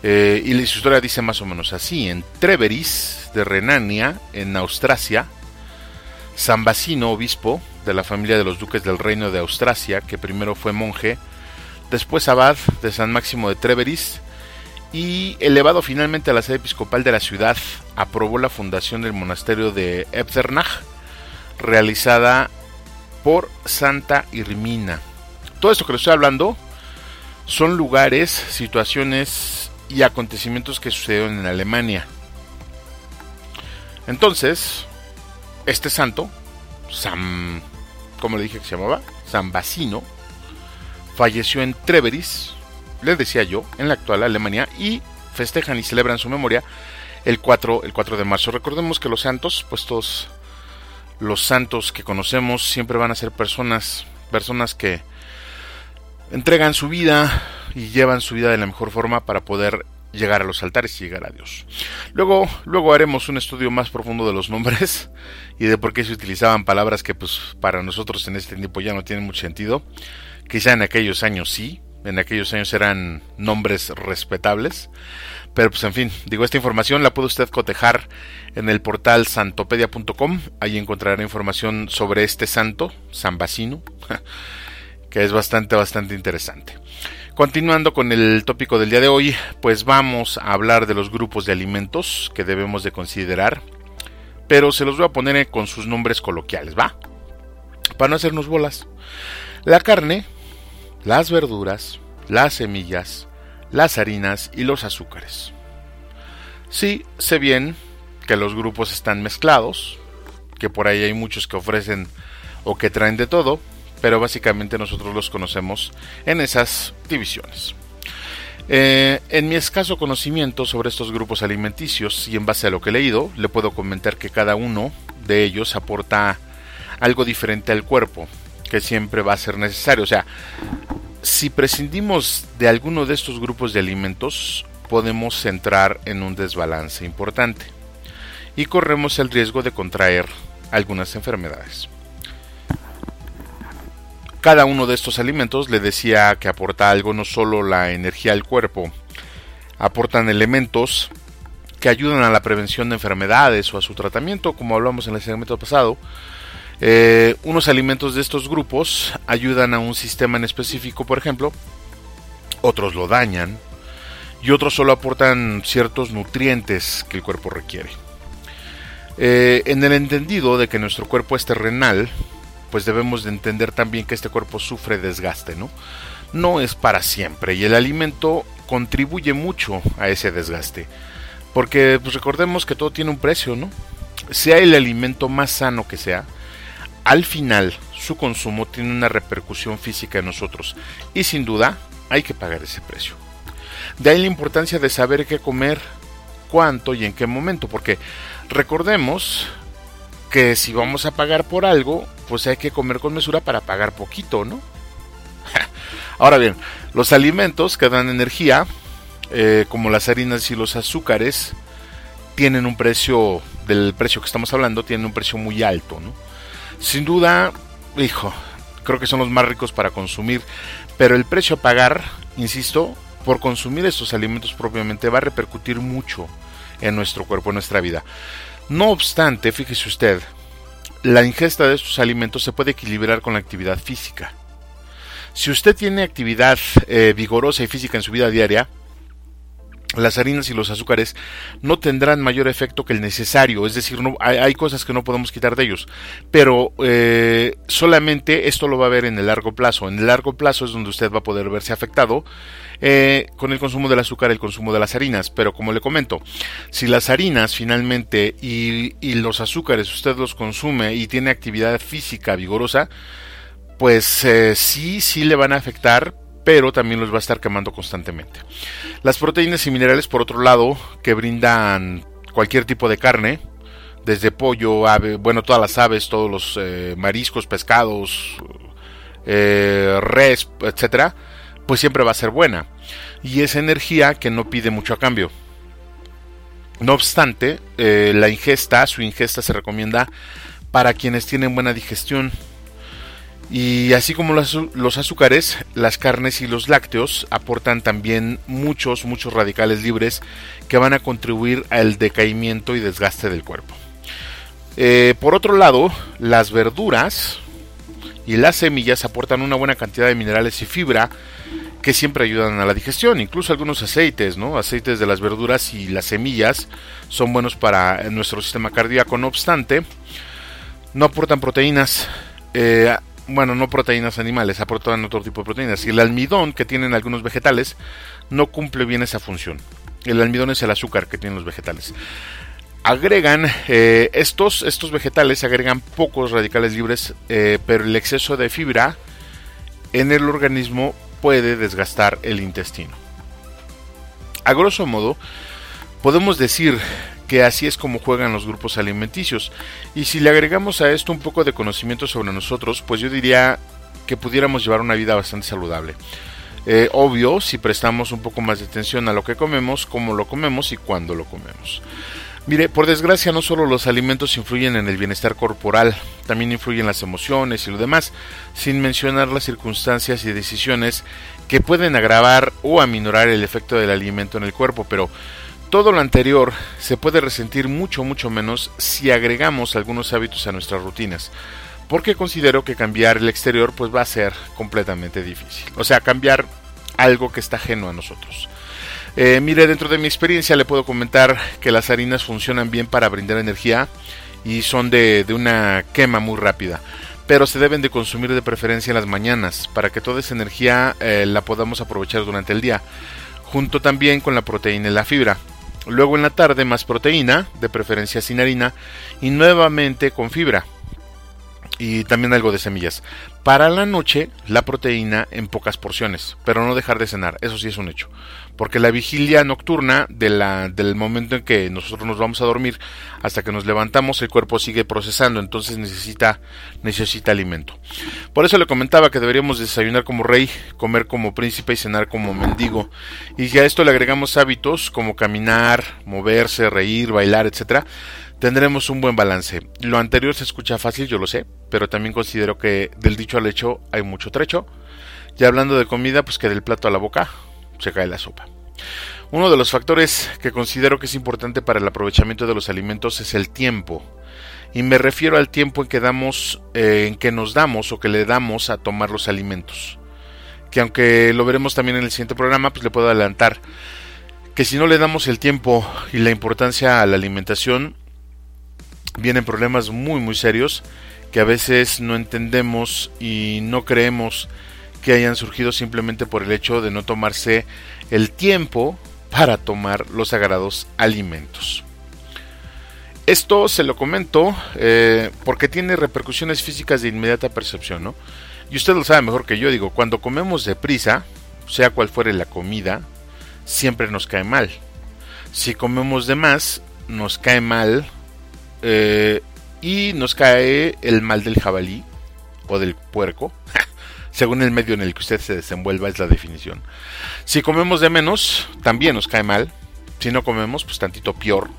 Eh, y su historia dice más o menos así: en Treveris de Renania, en Austrasia, San Basino, obispo de la familia de los duques del reino de Austrasia, que primero fue monje, después abad de San Máximo de Treveris, y elevado finalmente a la sede episcopal de la ciudad, aprobó la fundación del monasterio de Ebdernach, realizada por Santa Irmina. Todo esto que le estoy hablando son lugares, situaciones y acontecimientos que sucedieron en Alemania. Entonces, este santo, San, ¿cómo le dije que se llamaba? San Basino, falleció en Treveris, les decía yo, en la actual Alemania, y festejan y celebran su memoria el 4, el 4 de marzo. Recordemos que los santos, pues todos los santos que conocemos siempre van a ser personas, personas que entregan su vida y llevan su vida de la mejor forma para poder llegar a los altares y llegar a Dios. Luego, luego haremos un estudio más profundo de los nombres <laughs> y de por qué se utilizaban palabras que pues para nosotros en este tiempo ya no tienen mucho sentido. Quizá en aquellos años sí, en aquellos años eran nombres respetables. Pero pues en fin, digo, esta información la puede usted cotejar en el portal santopedia.com. Ahí encontrará información sobre este santo, San Basino. <laughs> que es bastante, bastante interesante. Continuando con el tópico del día de hoy, pues vamos a hablar de los grupos de alimentos que debemos de considerar, pero se los voy a poner con sus nombres coloquiales, ¿va? Para no hacernos bolas. La carne, las verduras, las semillas, las harinas y los azúcares. Sí, sé bien que los grupos están mezclados, que por ahí hay muchos que ofrecen o que traen de todo, pero básicamente nosotros los conocemos en esas divisiones. Eh, en mi escaso conocimiento sobre estos grupos alimenticios y en base a lo que he leído, le puedo comentar que cada uno de ellos aporta algo diferente al cuerpo, que siempre va a ser necesario. O sea, si prescindimos de alguno de estos grupos de alimentos, podemos entrar en un desbalance importante y corremos el riesgo de contraer algunas enfermedades. Cada uno de estos alimentos le decía que aporta algo, no solo la energía al cuerpo, aportan elementos que ayudan a la prevención de enfermedades o a su tratamiento, como hablamos en el segmento pasado, Eh, unos alimentos de estos grupos ayudan a un sistema en específico, por ejemplo, otros lo dañan y otros solo aportan ciertos nutrientes que el cuerpo requiere. Eh, en el entendido de que nuestro cuerpo es terrenal, pues debemos de entender también que este cuerpo sufre desgaste, ¿no? No es para siempre y el alimento contribuye mucho a ese desgaste. Porque pues, recordemos que todo tiene un precio, ¿no? Sea el alimento más sano que sea, al final su consumo tiene una repercusión física en nosotros y sin duda hay que pagar ese precio. De ahí la importancia de saber qué comer, cuánto y en qué momento, porque recordemos que si vamos a pagar por algo, pues hay que comer con mesura para pagar poquito, ¿no? <laughs> Ahora bien, los alimentos que dan energía, eh, como las harinas y los azúcares, tienen un precio, del precio que estamos hablando, tienen un precio muy alto, ¿no? Sin duda, hijo, creo que son los más ricos para consumir, pero el precio a pagar, insisto, por consumir estos alimentos propiamente va a repercutir mucho en nuestro cuerpo, en nuestra vida. No obstante, fíjese usted, la ingesta de estos alimentos se puede equilibrar con la actividad física. Si usted tiene actividad eh, vigorosa y física en su vida diaria, las harinas y los azúcares no tendrán mayor efecto que el necesario, es decir, hay, cosas que no podemos quitar de ellos, pero eh, solamente esto lo va a ver en el largo plazo. En el largo plazo es donde usted va a poder verse afectado eh, con el consumo del azúcar, el consumo de las harinas, pero como le comento, si las harinas finalmente y, y los azúcares usted los consume y tiene actividad física vigorosa, pues eh, sí, sí le van a afectar, pero también los va a estar quemando constantemente. Las proteínas y minerales, por otro lado, que brindan cualquier tipo de carne, desde pollo, ave, bueno, todas las aves, todos los eh, mariscos, pescados, res, etcétera, pues siempre va a ser buena. Y es energía que no pide mucho a cambio. No obstante, eh, la ingesta, su ingesta se recomienda para quienes tienen buena digestión, y así como los, azúcares, las carnes y los lácteos aportan también muchos, muchos radicales libres que van a contribuir al decaimiento y desgaste del cuerpo. Eh, por otro lado, las verduras y las semillas aportan una buena cantidad de minerales y fibra que siempre ayudan a la digestión, incluso algunos aceites, ¿no? Aceites de las verduras y las semillas son buenos para nuestro sistema cardíaco, no obstante, no aportan proteínas. Eh, bueno, no proteínas animales, aportan otro tipo de proteínas. Y el almidón que tienen algunos vegetales no cumple bien esa función. El almidón es el azúcar que tienen los vegetales. Agregan, eh, estos, estos vegetales agregan pocos radicales libres, eh, pero el exceso de fibra en el organismo puede desgastar el intestino. A grosso modo, podemos decir que así es como juegan los grupos alimenticios. Y si le agregamos a esto un poco de conocimiento sobre nosotros, pues yo diría que pudiéramos llevar una vida bastante saludable. Eh, obvio, si prestamos un poco más de atención a lo que comemos, cómo lo comemos y cuándo lo comemos. Mire, por desgracia no solo los alimentos influyen en el bienestar corporal, también influyen las emociones y lo demás, sin mencionar las circunstancias y decisiones que pueden agravar o aminorar el efecto del alimento en el cuerpo, pero todo lo anterior se puede resentir mucho, mucho menos si agregamos algunos hábitos a nuestras rutinas, porque considero que cambiar el exterior pues va a ser completamente difícil. O sea, cambiar algo que está ajeno a nosotros. Eh, mire, dentro de mi experiencia le puedo comentar que las harinas funcionan bien para brindar energía y son de, una quema muy rápida pero se deben de consumir de preferencia en las mañanas para que toda esa energía eh, la podamos aprovechar durante el día, junto también con la proteína y la fibra. Luego en la tarde más proteína, de preferencia sin harina, y nuevamente con fibra. Y también algo de semillas. Para la noche, la proteína en pocas porciones, pero no dejar de cenar, eso sí es un hecho. Porque la vigilia nocturna de la, del momento en que nosotros nos vamos a dormir hasta que nos levantamos, el cuerpo sigue procesando, entonces necesita, necesita alimento. Por eso le comentaba que deberíamos desayunar como rey, comer como príncipe y cenar como mendigo. Y si a esto le agregamos hábitos como caminar, moverse, reír, bailar, etcétera, tendremos un buen balance. Lo anterior se escucha fácil, yo lo sé, pero también considero que del dicho al hecho hay mucho trecho. Y hablando de comida, pues que del plato a la boca se cae la sopa. Uno de los factores que considero que es importante para el aprovechamiento de los alimentos es el tiempo. Y me refiero al tiempo en que damos, eh, en que nos damos o que le damos a tomar los alimentos. Que aunque lo veremos también en el siguiente programa, pues le puedo adelantar que si no le damos el tiempo y la importancia a la alimentación, vienen problemas muy muy serios que a veces no entendemos y no creemos que hayan surgido simplemente por el hecho de no tomarse el tiempo para tomar los sagrados alimentos. Esto se lo comento eh, porque tiene repercusiones físicas de inmediata percepción, ¿no? Y usted lo sabe mejor que yo, digo, cuando comemos deprisa, sea cual fuere la comida, siempre nos cae mal. Si comemos de más, nos cae mal eh, y nos cae el mal del jabalí o del puerco. <laughs> según el medio en el que usted se desenvuelva es la definición. Si comemos de menos, también nos cae mal. Si no comemos, pues tantito peor.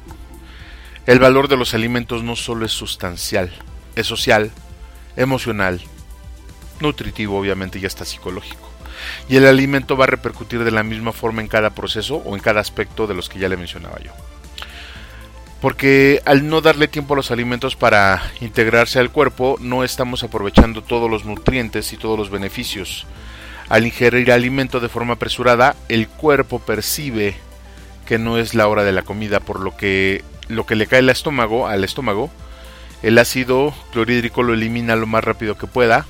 El valor de los alimentos no solo es sustancial, es social, emocional, nutritivo obviamente y hasta psicológico. Y el alimento va a repercutir de la misma forma en cada proceso o en cada aspecto de los que ya le mencionaba yo. Porque al no darle tiempo a los alimentos para integrarse al cuerpo, no estamos aprovechando todos los nutrientes y todos los beneficios. Al ingerir alimento de forma apresurada, el cuerpo percibe que no es la hora de la comida, por lo que lo que le cae al estómago, al estómago, el ácido clorhídrico lo elimina lo más rápido que pueda,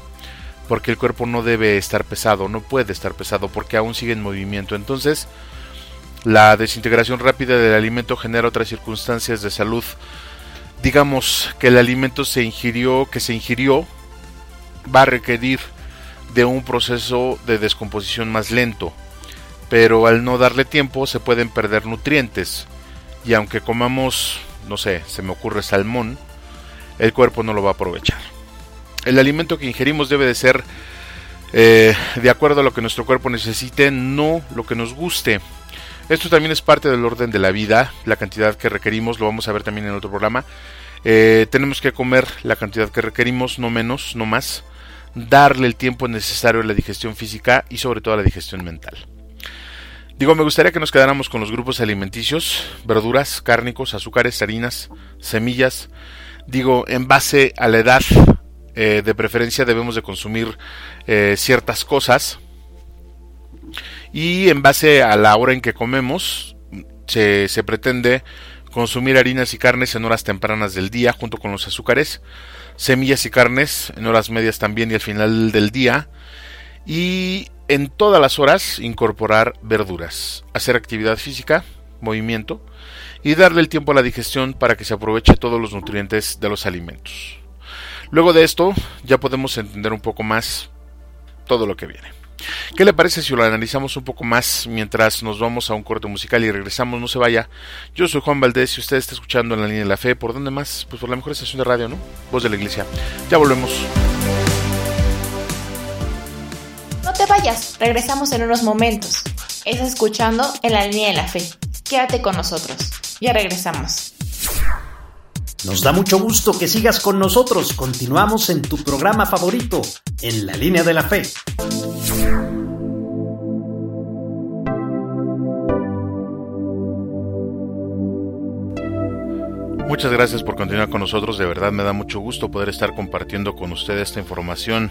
porque el cuerpo no debe estar pesado, no puede estar pesado porque aún sigue en movimiento. Entonces, la desintegración rápida del alimento genera otras circunstancias de salud. Digamos que el alimento se ingirió, que se ingirió, va a requerir de un proceso de descomposición más lento, pero al no darle tiempo se pueden perder nutrientes. Y aunque comamos, no sé, se me ocurre salmón, el cuerpo no lo va a aprovechar. El alimento que ingerimos debe de ser eh, de acuerdo a lo que nuestro cuerpo necesite, no lo que nos guste. Esto también es parte del orden de la vida, la cantidad que requerimos, lo vamos a ver también en otro programa. Eh, tenemos que comer la cantidad que requerimos, no menos, no más. Darle el tiempo necesario a la digestión física y sobre todo a la digestión mental. Digo, me gustaría que nos quedáramos con los grupos alimenticios, verduras, cárnicos, azúcares, harinas, semillas. Digo, en base a la edad, eh, de preferencia debemos de consumir eh, ciertas cosas y en base a la hora en que comemos se, se pretende consumir harinas y carnes en horas tempranas del día junto con los azúcares, semillas y carnes en horas medias también y al final del día y en todas las horas incorporar verduras, hacer actividad física, movimiento y darle el tiempo a la digestión para que se aproveche todos los nutrientes de los alimentos. Luego de esto ya podemos entender un poco más todo lo que viene. ¿Qué le parece si lo analizamos un poco más mientras nos vamos a un corte musical y regresamos? No se vaya. Yo soy Juan Valdés y usted está escuchando en la línea de la fe. ¿Por dónde más? Pues por la mejor estación de radio, ¿no? Voz de la iglesia. Ya volvemos. No te vayas, regresamos en unos momentos. Estás escuchando en la línea de la fe. Quédate con nosotros. Ya regresamos. Nos da mucho gusto que sigas con nosotros. Continuamos en tu programa favorito, en la línea de la fe. Muchas gracias por continuar con nosotros, de verdad me da mucho gusto poder estar compartiendo con usted esta información.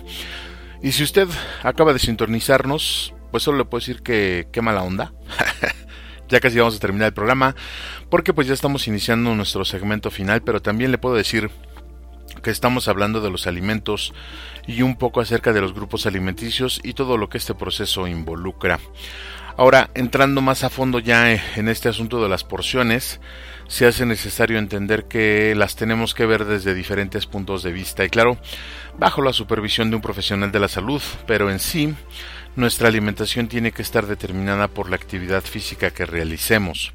Y si usted acaba de sintonizarnos, pues solo le puedo decir que qué mala onda. <laughs> ya casi vamos a terminar el programa, porque pues ya estamos iniciando nuestro segmento final, pero también le puedo decir que estamos hablando de los alimentos y un poco acerca de los grupos alimenticios y todo lo que este proceso involucra. Ahora, entrando más a fondo ya en este asunto de las porciones, se hace necesario entender que las tenemos que ver desde diferentes puntos de vista y claro, bajo la supervisión de un profesional de la salud, pero en sí, nuestra alimentación tiene que estar determinada por la actividad física que realicemos.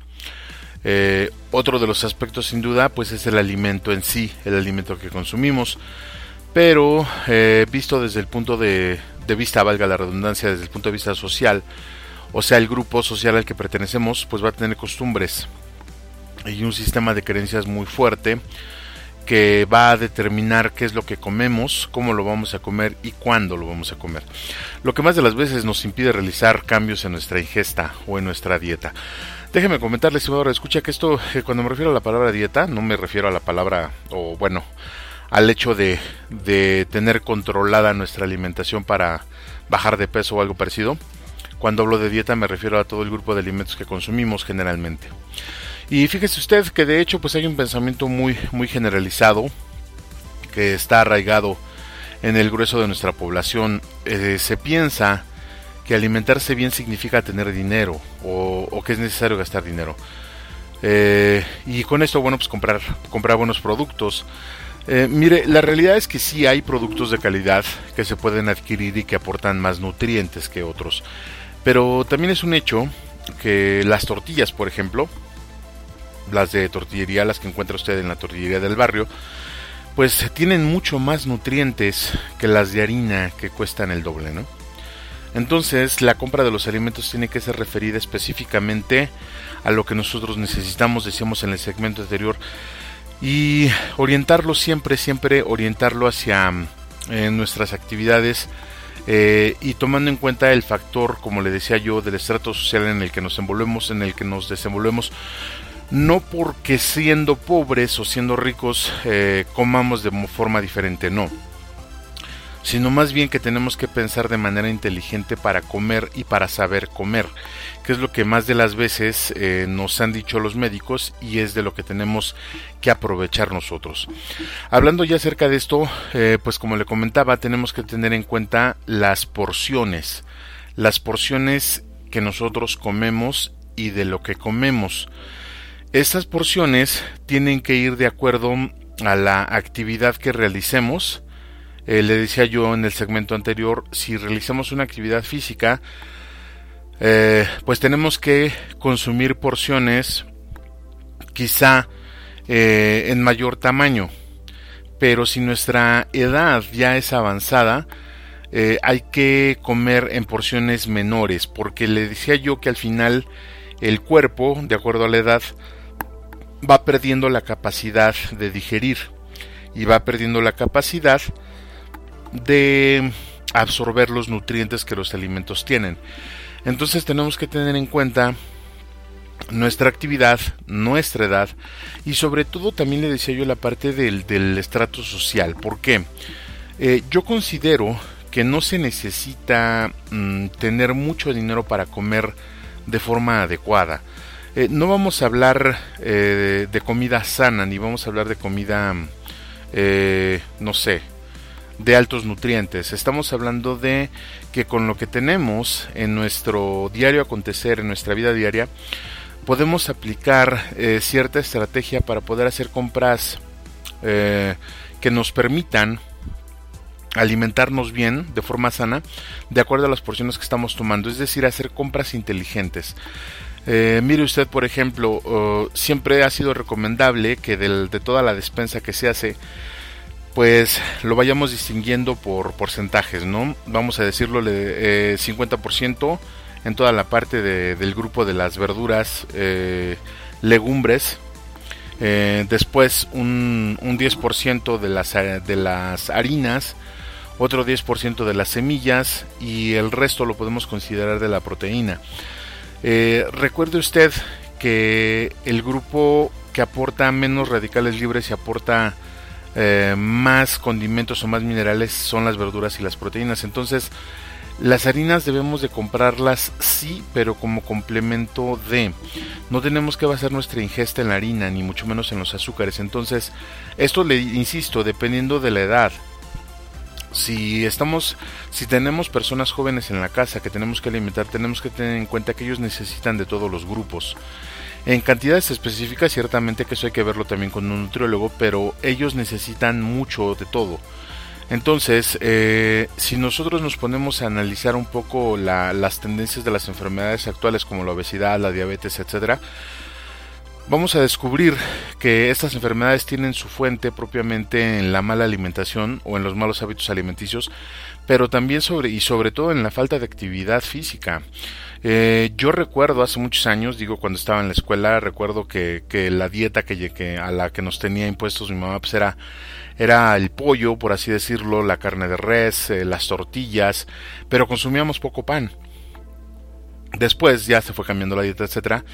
Eh, otro de los aspectos sin duda pues es el alimento en sí, el alimento que consumimos, pero eh, visto desde el punto de, de vista, valga la redundancia, desde el punto de vista social, o sea, el grupo social al que pertenecemos, pues va a tener costumbres, y un sistema de creencias muy fuerte que va a determinar qué es lo que comemos, cómo lo vamos a comer y cuándo lo vamos a comer. Lo que más de las veces nos impide realizar cambios en nuestra ingesta o en nuestra dieta. Déjeme comentarles, estimado escucha que esto, eh, cuando me refiero a la palabra dieta, no me refiero a la palabra, o bueno, al hecho de, de tener controlada nuestra alimentación para bajar de peso o algo parecido. Cuando hablo de dieta me refiero a todo el grupo de alimentos que consumimos generalmente. Y fíjese usted que de hecho pues hay un pensamiento muy muy generalizado que está arraigado en el grueso de nuestra población. Eh, se piensa que alimentarse bien significa tener dinero o, que es necesario gastar dinero. Eh, y con esto, bueno, pues comprar, comprar buenos productos. Eh, mire, la realidad es que sí hay productos de calidad que se pueden adquirir y que aportan más nutrientes que otros. Pero también es un hecho que las tortillas, por ejemplo, las de tortillería, las que encuentra usted en la tortillería del barrio, pues tienen mucho más nutrientes que las de harina que cuestan el doble, ¿no? Entonces, la compra de los alimentos tiene que ser referida específicamente a lo que nosotros necesitamos, decíamos en el segmento anterior, y orientarlo siempre, siempre orientarlo hacia eh, nuestras actividades eh, y tomando en cuenta el factor, como le decía yo, del estrato social en el que nos envolvemos, en el que nos desenvolvemos, no porque siendo pobres o siendo ricos eh, comamos de forma diferente, no sino más bien que tenemos que pensar de manera inteligente para comer y para saber comer, que es lo que más de las veces eh, nos han dicho los médicos y es de lo que tenemos que aprovechar nosotros. Hablando ya acerca de esto, eh, pues como le comentaba, tenemos que tener en cuenta las porciones, las porciones que nosotros comemos y de lo que comemos. Estas porciones tienen que ir de acuerdo a la actividad que realicemos, eh, le decía yo en el segmento anterior, si realizamos una actividad física, eh, pues tenemos que consumir porciones quizá eh, en mayor tamaño. Pero si nuestra edad ya es avanzada, hay que comer en porciones menores, porque le decía yo que al final el cuerpo, de acuerdo a la edad, va perdiendo la capacidad de digerir y va perdiendo la capacidad de absorber los nutrientes que los alimentos tienen. Entonces tenemos que tener en cuenta nuestra actividad, nuestra edad y sobre todo también le decía yo la parte del, del estrato social. ¿Por qué? Eh, yo considero que no se necesita mm, tener mucho dinero para comer de forma adecuada. Eh, no vamos a hablar eh, de comida sana, ni vamos a hablar de comida, no sé, de altos nutrientes. Estamos hablando de que con lo que tenemos en nuestro diario acontecer, en nuestra vida diaria, podemos aplicar eh, cierta estrategia para poder hacer compras eh, que nos permitan alimentarnos bien de forma sana de acuerdo a las porciones que estamos tomando, es decir, hacer compras inteligentes. Eh, mire usted, por ejemplo, siempre ha sido recomendable que de toda la despensa que se hace, pues lo vayamos distinguiendo por porcentajes, ¿no? Vamos a decirlo, eh, 50% en toda la parte del grupo de las verduras, eh, legumbres, eh, después un, un 10% de las, de las harinas, otro 10% de las semillas y el resto lo podemos considerar de la proteína. Eh, recuerde usted que el grupo que aporta menos radicales libres y aporta eh, más condimentos o más minerales son las verduras y las proteínas. Entonces, las harinas debemos de comprarlas sí, pero como complemento de. No tenemos que basar nuestra ingesta en la harina, ni mucho menos en los azúcares. Entonces, esto le insisto, dependiendo de la edad. Si estamos, si tenemos personas jóvenes en la casa que tenemos que alimentar, tenemos que tener en cuenta que ellos necesitan de todos los grupos. En cantidades específicas, ciertamente que eso hay que verlo también con un nutriólogo, pero ellos necesitan mucho de todo. Entonces, eh, si nosotros nos ponemos a analizar un poco las tendencias de las enfermedades actuales como la obesidad, la diabetes, etcétera, vamos a descubrir que estas enfermedades tienen su fuente propiamente en la mala alimentación o en los malos hábitos alimenticios, pero también sobre y sobre todo en la falta de actividad física. Eh, yo recuerdo hace muchos años, digo cuando estaba en la escuela, recuerdo que, la dieta que, que, a la que nos tenía impuestos mi mamá pues era, era el pollo, por así decirlo, la carne de res, eh, las tortillas, pero consumíamos poco pan. Después ya se fue cambiando la dieta, etcétera.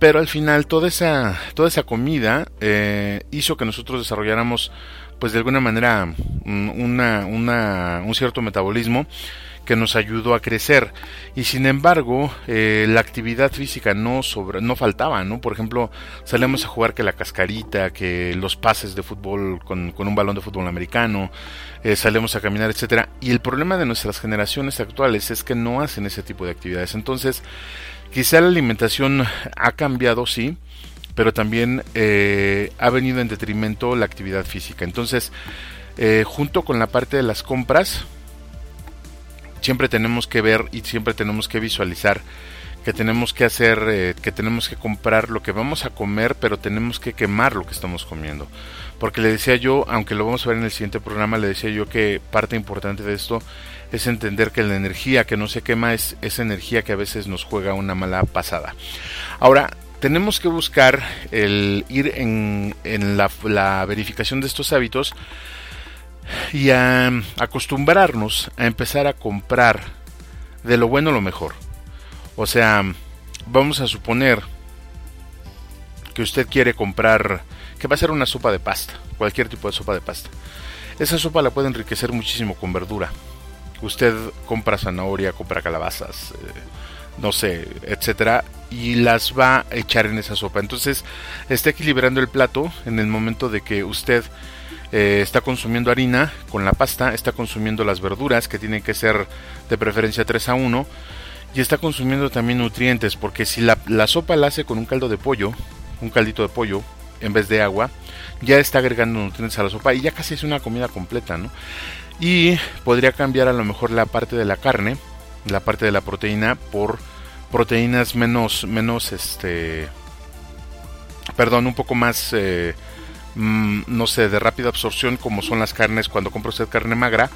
Pero al final toda esa, toda esa comida eh, hizo que nosotros desarrolláramos, pues de alguna manera, mm, una, una, un cierto metabolismo que nos ayudó a crecer. Y sin embargo eh, la actividad física no sobre, no faltaba no por ejemplo salíamos a jugar que la cascarita que los pases de fútbol con, con un balón de fútbol americano eh, salíamos a caminar etcétera. Y el problema de nuestras generaciones actuales es que no hacen ese tipo de actividades. Entonces quizá la alimentación ha cambiado sí pero también eh, ha venido en detrimento la actividad física entonces junto con la parte de las compras siempre tenemos que ver y siempre tenemos que visualizar que tenemos que hacer, eh, que tenemos que comprar lo que vamos a comer, pero tenemos que quemar lo que estamos comiendo. Porque le decía yo, aunque lo vamos a ver en el siguiente programa, le decía yo que parte importante de esto es entender que la energía que no se quema es esa energía que a veces nos juega una mala pasada. Ahora, tenemos que buscar el ir en, en la, la verificación de estos hábitos y a acostumbrarnos a empezar a comprar de lo bueno lo mejor. O sea, vamos a suponer que usted quiere comprar, que va a ser una sopa de pasta, cualquier tipo de sopa de pasta. Esa sopa la puede enriquecer muchísimo con verdura. Usted compra zanahoria, compra calabazas, eh, no sé, etcétera, y las va a echar en esa sopa. Entonces, está equilibrando el plato en el momento de que usted eh, está consumiendo harina con la pasta, está consumiendo las verduras que tienen que ser de preferencia 3 a 1 y está consumiendo también nutrientes porque si la, sopa la hace con un caldo de pollo, un caldito de pollo en vez de agua, ya está agregando nutrientes a la sopa y ya casi es una comida completa, ¿no? Y podría cambiar a lo mejor la parte de la carne, la parte de la proteína por proteínas menos, menos, este, perdón, un poco más eh, Mm, no sé, de rápida absorción como son las carnes cuando compra usted carne magra,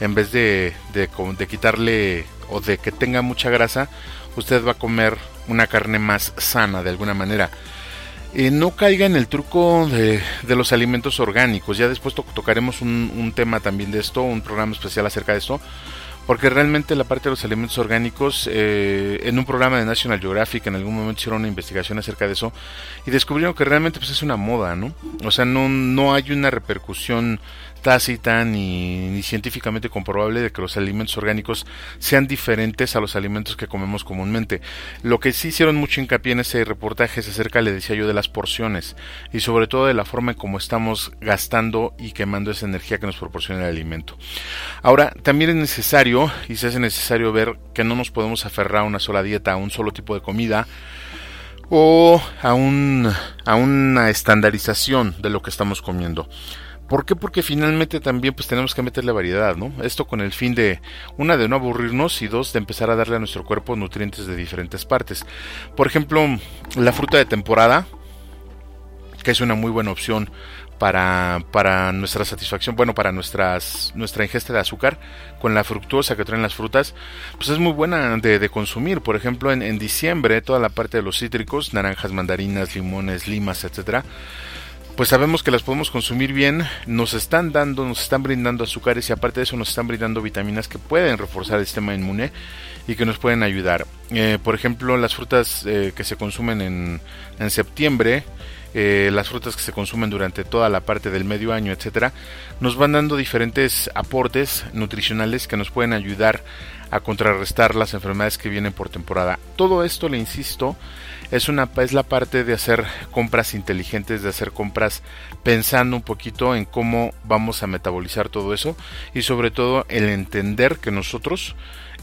en vez de, de, quitarle o de que tenga mucha grasa, usted va a comer una carne más sana de alguna manera. Y no caiga en el truco de, los alimentos orgánicos. Ya después tocaremos un, un, tema también de esto, un programa especial acerca de esto porque realmente la parte de los alimentos orgánicos, eh, en un programa de National Geographic en algún momento hicieron una investigación acerca de eso y descubrieron que realmente pues es una moda, ¿no? O sea, no, no hay una repercusión tácita ni, científicamente comprobable de que los alimentos orgánicos sean diferentes a los alimentos que comemos comúnmente. Lo que sí hicieron mucho hincapié en ese reportaje es acerca, le decía yo, de las porciones y sobre todo de la forma en cómo estamos gastando y quemando esa energía que nos proporciona el alimento. Ahora, también es necesario y se hace necesario ver que no nos podemos aferrar a una sola dieta, a un solo tipo de comida, o a, un, a una estandarización de lo que estamos comiendo. ¿Por qué? Porque finalmente también pues tenemos que meterle variedad, ¿no? Esto con el fin de, una, de no aburrirnos y dos, de empezar a darle a nuestro cuerpo nutrientes de diferentes partes. Por ejemplo, la fruta de temporada, que es una muy buena opción para, para nuestra satisfacción, bueno, para nuestras, nuestra ingesta de azúcar, con la fructuosa que traen las frutas, pues es muy buena de, consumir. Por ejemplo, en, en diciembre, toda la parte de los cítricos, naranjas, mandarinas, limones, limas, etcétera, pues sabemos que las podemos consumir bien, nos están dando, nos están brindando azúcares y aparte de eso nos están brindando vitaminas que pueden reforzar el sistema inmune y que nos pueden ayudar. Eh, por ejemplo, las frutas eh, que se consumen en, en septiembre, eh, las frutas que se consumen durante toda la parte del medio año, etcétera, nos van dando diferentes aportes nutricionales que nos pueden ayudar a contrarrestar las enfermedades que vienen por temporada. Todo esto, le insisto, es una es la parte de hacer compras inteligentes, de hacer compras pensando un poquito en cómo vamos a metabolizar todo eso y sobre todo el entender que nosotros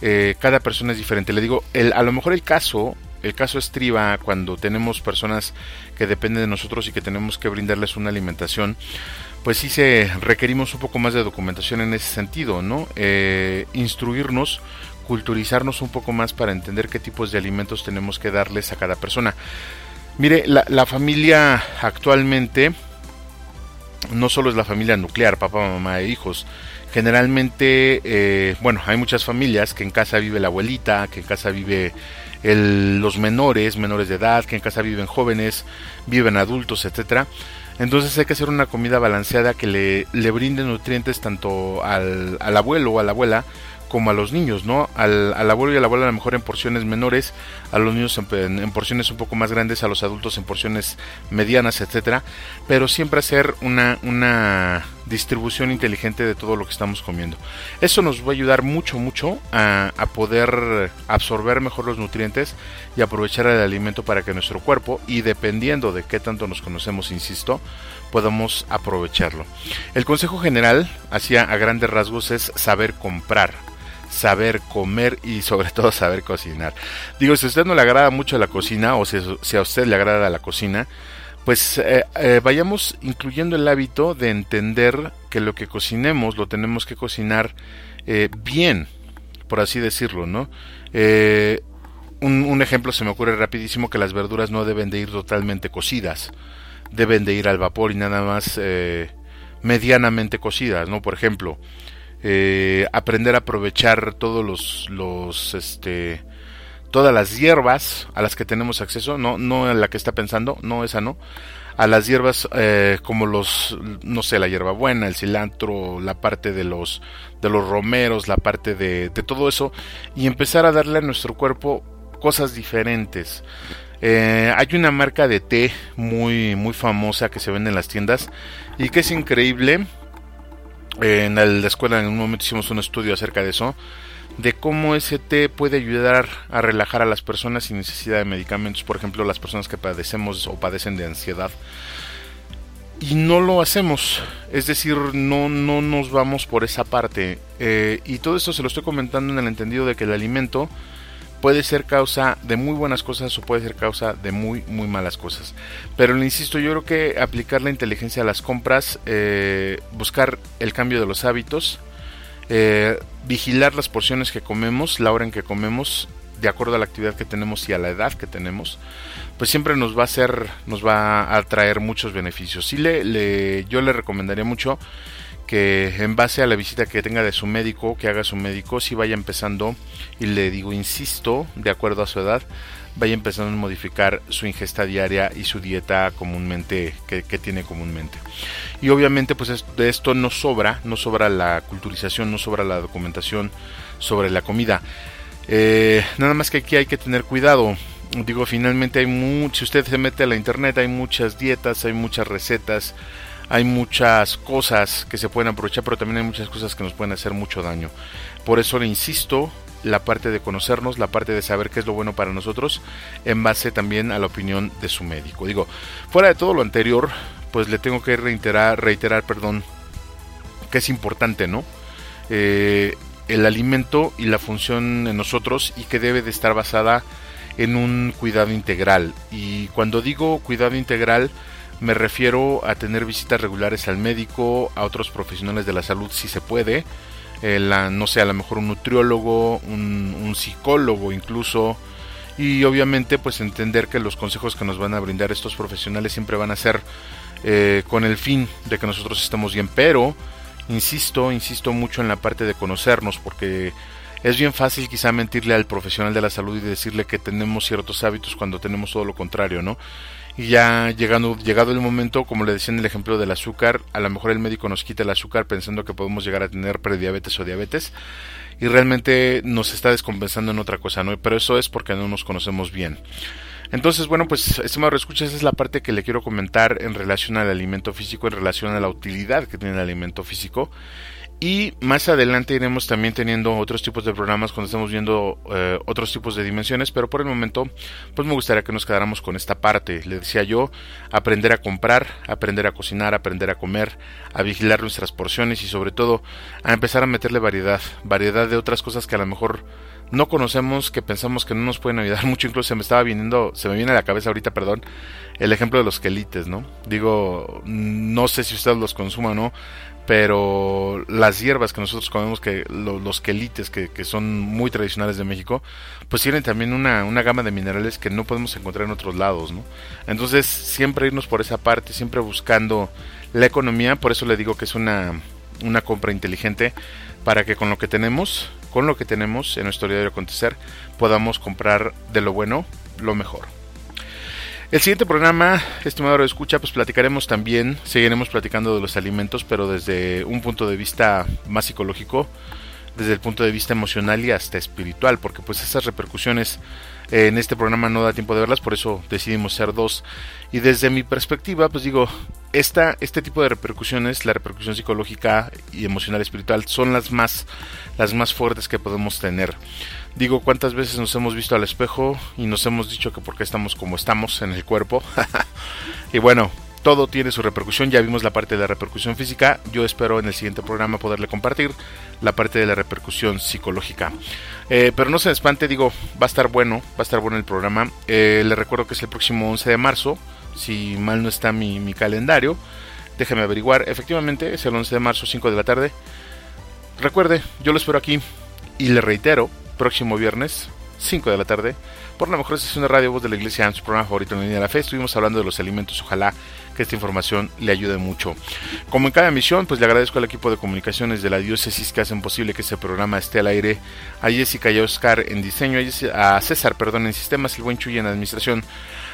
eh, cada persona es diferente. Le digo, el, a lo mejor el caso el caso estriba cuando tenemos personas que dependen de nosotros y que tenemos que brindarles una alimentación, pues sí se requerimos un poco más de documentación en ese sentido, ¿no? Eh, instruirnos culturizarnos un poco más para entender qué tipos de alimentos tenemos que darles a cada persona. Mire, la, familia actualmente no solo es la familia nuclear, papá, mamá e hijos. Generalmente, eh, bueno, hay muchas familias que en casa vive la abuelita, que en casa vive los menores, menores de edad, que en casa viven jóvenes, viven adultos, etcétera. Entonces hay que hacer una comida balanceada que le, le brinde nutrientes tanto al, al abuelo o a la abuela como a los niños, ¿no? Al, abuelo y a la abuela a lo mejor en porciones menores, a los niños en, porciones un poco más grandes, a los adultos en porciones medianas, etcétera, pero siempre hacer una, una distribución inteligente de todo lo que estamos comiendo. Eso nos va a ayudar mucho, mucho a, a poder absorber mejor los nutrientes y aprovechar el alimento para que nuestro cuerpo, y dependiendo de qué tanto nos conocemos, insisto, podamos aprovecharlo. El consejo general, hacia a grandes rasgos, es saber comprar saber comer y sobre todo saber cocinar. Digo, si a usted no le agrada mucho la cocina o si, a usted le agrada la cocina, pues eh, eh, vayamos incluyendo el hábito de entender que lo que cocinemos lo tenemos que cocinar eh, bien, por así decirlo, ¿no? Un, un, ejemplo se me ocurre rapidísimo que las verduras no deben de ir totalmente cocidas, deben de ir al vapor y nada más medianamente cocidas, ¿no? Por ejemplo, eh, aprender a aprovechar todos los, los este, todas las hierbas a las que tenemos acceso, no, no a la que está pensando, no esa no, a las hierbas eh, como los, no sé, la hierbabuena, el cilantro, la parte de los, de los romeros, la parte de, todo eso, y empezar a darle a nuestro cuerpo cosas diferentes. Eh, hay una marca de té muy, muy famosa que se vende en las tiendas y que es increíble en la escuela en un momento hicimos un estudio acerca de eso, de cómo ese té puede ayudar a relajar a las personas sin necesidad de medicamentos, por ejemplo las personas que padecemos o padecen de ansiedad. Y no lo hacemos, es decir, no, no nos vamos por esa parte. Eh, y todo esto se lo estoy comentando en el entendido de que el alimento puede ser causa de muy buenas cosas o puede ser causa de muy muy malas cosas. Pero le insisto yo creo que aplicar la inteligencia a las compras eh, buscar el cambio de los hábitos eh, vigilar las porciones que comemos la hora en que comemos de acuerdo a la actividad que tenemos y a la edad que tenemos pues siempre nos va a hacer nos va a traer muchos beneficios. Sí le, le yo le recomendaría mucho que en base a la visita que tenga de su médico, que haga su médico, si vaya empezando, y le digo, insisto, de acuerdo a su edad, vaya empezando a modificar su ingesta diaria y su dieta comúnmente, que, tiene comúnmente. Y obviamente, pues de esto no sobra, no sobra la culturización, no sobra la documentación sobre la comida. Eh, nada más que aquí hay que tener cuidado. Digo, finalmente hay mucho, si usted se mete a la internet, hay muchas dietas, hay muchas recetas, hay muchas cosas que se pueden aprovechar, pero también hay muchas cosas que nos pueden hacer mucho daño. Por eso le insisto, la parte de conocernos, la parte de saber qué es lo bueno para nosotros, en base también a la opinión de su médico. Digo, fuera de todo lo anterior, pues le tengo que reiterar, reiterar, perdón, que es importante, ¿no? Eh, el alimento y la función en nosotros y que debe de estar basada en un cuidado integral. Y cuando digo cuidado integral, me refiero a tener visitas regulares al médico, a otros profesionales de la salud si se puede, eh, no sé, a lo mejor un nutriólogo, un, psicólogo incluso, y obviamente pues entender que los consejos que nos van a brindar estos profesionales siempre van a ser eh, con el fin de que nosotros estemos bien, pero insisto, insisto mucho en la parte de conocernos porque es bien fácil quizá mentirle al profesional de la salud y decirle que tenemos ciertos hábitos cuando tenemos todo lo contrario, ¿no? Y ya llegando, llegado el momento, como le decía en el ejemplo del azúcar, a lo mejor el médico nos quita el azúcar pensando que podemos llegar a tener prediabetes o diabetes y realmente nos está descompensando en otra cosa, ¿no? Pero eso es porque no nos conocemos bien. Entonces, bueno, pues, estimado escucha, esa es la parte que le quiero comentar en relación al alimento físico, en relación a la utilidad que tiene el alimento físico. Y más adelante iremos también teniendo otros tipos de programas cuando estemos viendo eh, otros tipos de dimensiones, pero por el momento pues me gustaría que nos quedáramos con esta parte. Le decía yo, aprender a comprar, aprender a cocinar, aprender a comer, a vigilar nuestras porciones y sobre todo a empezar a meterle variedad, variedad de otras cosas que a lo mejor no conocemos, que pensamos que no nos pueden ayudar <laughs> mucho, incluso se me estaba viniendo, se me viene a la cabeza ahorita, perdón, el ejemplo de los quelites, ¿no? Digo, no sé si usted los consuma o no, pero las hierbas que nosotros comemos, que los quelites, que, que, son muy tradicionales de México, pues tienen también una, una, gama de minerales que no podemos encontrar en otros lados, ¿no? Entonces, siempre irnos por esa parte, siempre buscando la economía, por eso le digo que es una, una compra inteligente, para que con lo que tenemos, con lo que tenemos en nuestro diario acontecer, podamos comprar de lo bueno lo mejor. El siguiente programa, estimado de escucha, pues platicaremos también, seguiremos platicando de los alimentos, pero desde un punto de vista más psicológico. Desde el punto de vista emocional y hasta espiritual, porque pues esas repercusiones eh, en este programa no da tiempo de verlas, por eso decidimos ser dos. Y desde mi perspectiva, pues digo, esta, este tipo de repercusiones, la repercusión psicológica y emocional espiritual, son las más, las más fuertes que podemos tener. Digo, ¿cuántas veces nos hemos visto al espejo y nos hemos dicho que porque estamos como estamos en el cuerpo? <laughs> y bueno, todo tiene su repercusión. Ya vimos la parte de la repercusión física. Yo espero en el siguiente programa poderle compartir la parte de la repercusión psicológica. Eh, pero no se espante, digo, va a estar bueno, va a estar bueno el programa. Eh, le recuerdo que es el próximo 11 de marzo, si mal no está mi, calendario. Déjeme averiguar. Efectivamente, es el 11 de marzo, 5 de la tarde. Recuerde, yo lo espero aquí y le reitero, próximo viernes, 5 de la tarde, por la mejor estación de radio Voz de la Iglesia en su programa favorito en la línea de la fe. Estuvimos hablando de los alimentos, ojalá que esta información le ayude mucho. Como en cada emisión, pues le agradezco al equipo de comunicaciones de la diócesis que hacen posible que este programa esté al aire, a Jessica y a Oscar en diseño, a César, perdón, en sistemas, el buen Chuy en administración,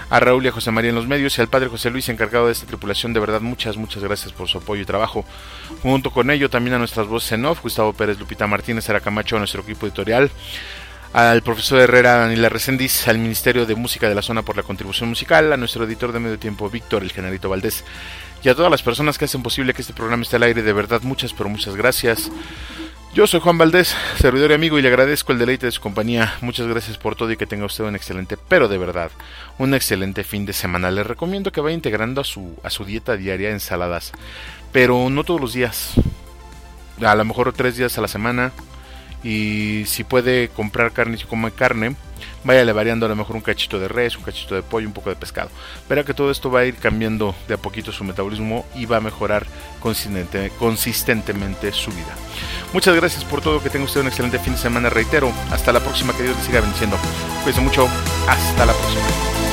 a Raúl y a José María en los medios y al padre José Luis encargado de esta tripulación. De verdad, muchas, muchas gracias por su apoyo y trabajo. Junto con ello, también a nuestras voces en off, Gustavo Pérez, Lupita Martínez, Sara Camacho, a nuestro equipo editorial, al profesor Herrera Daniela Resendiz, al Ministerio de Música de la Zona por la contribución musical, a nuestro editor de medio tiempo, Víctor, el generalito Valdés, y a todas las personas que hacen posible que este programa esté al aire. De verdad, muchas, pero muchas gracias. Yo soy Juan Valdés, servidor y amigo, y le agradezco el deleite de su compañía. Muchas gracias por todo y que tenga usted un excelente, pero de verdad, un excelente fin de semana. Le recomiendo que vaya integrando a su, a su dieta diaria ensaladas, pero no todos los días. A lo mejor tres días a la semana. Y si puede comprar carne, si come carne, váyale variando a lo mejor un cachito de res, un cachito de pollo, un poco de pescado. Verá que todo esto va a ir cambiando de a poquito su metabolismo y va a mejorar consistente, consistentemente su vida. Muchas gracias por todo, que tenga usted un excelente fin de semana, reitero. Hasta la próxima, que Dios le siga bendiciendo. Cuídense mucho, hasta la próxima.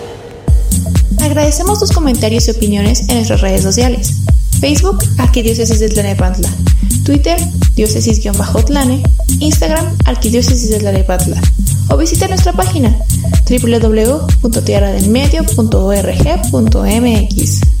Agradecemos tus comentarios y opiniones en nuestras redes sociales. Facebook, Arquidiócesis de Tlanepantla. Twitter, diócesis-tlane. Instagram, Arquidiócesis de Tlanepantla. O visita nuestra página www.tierradelmedio.org.mx.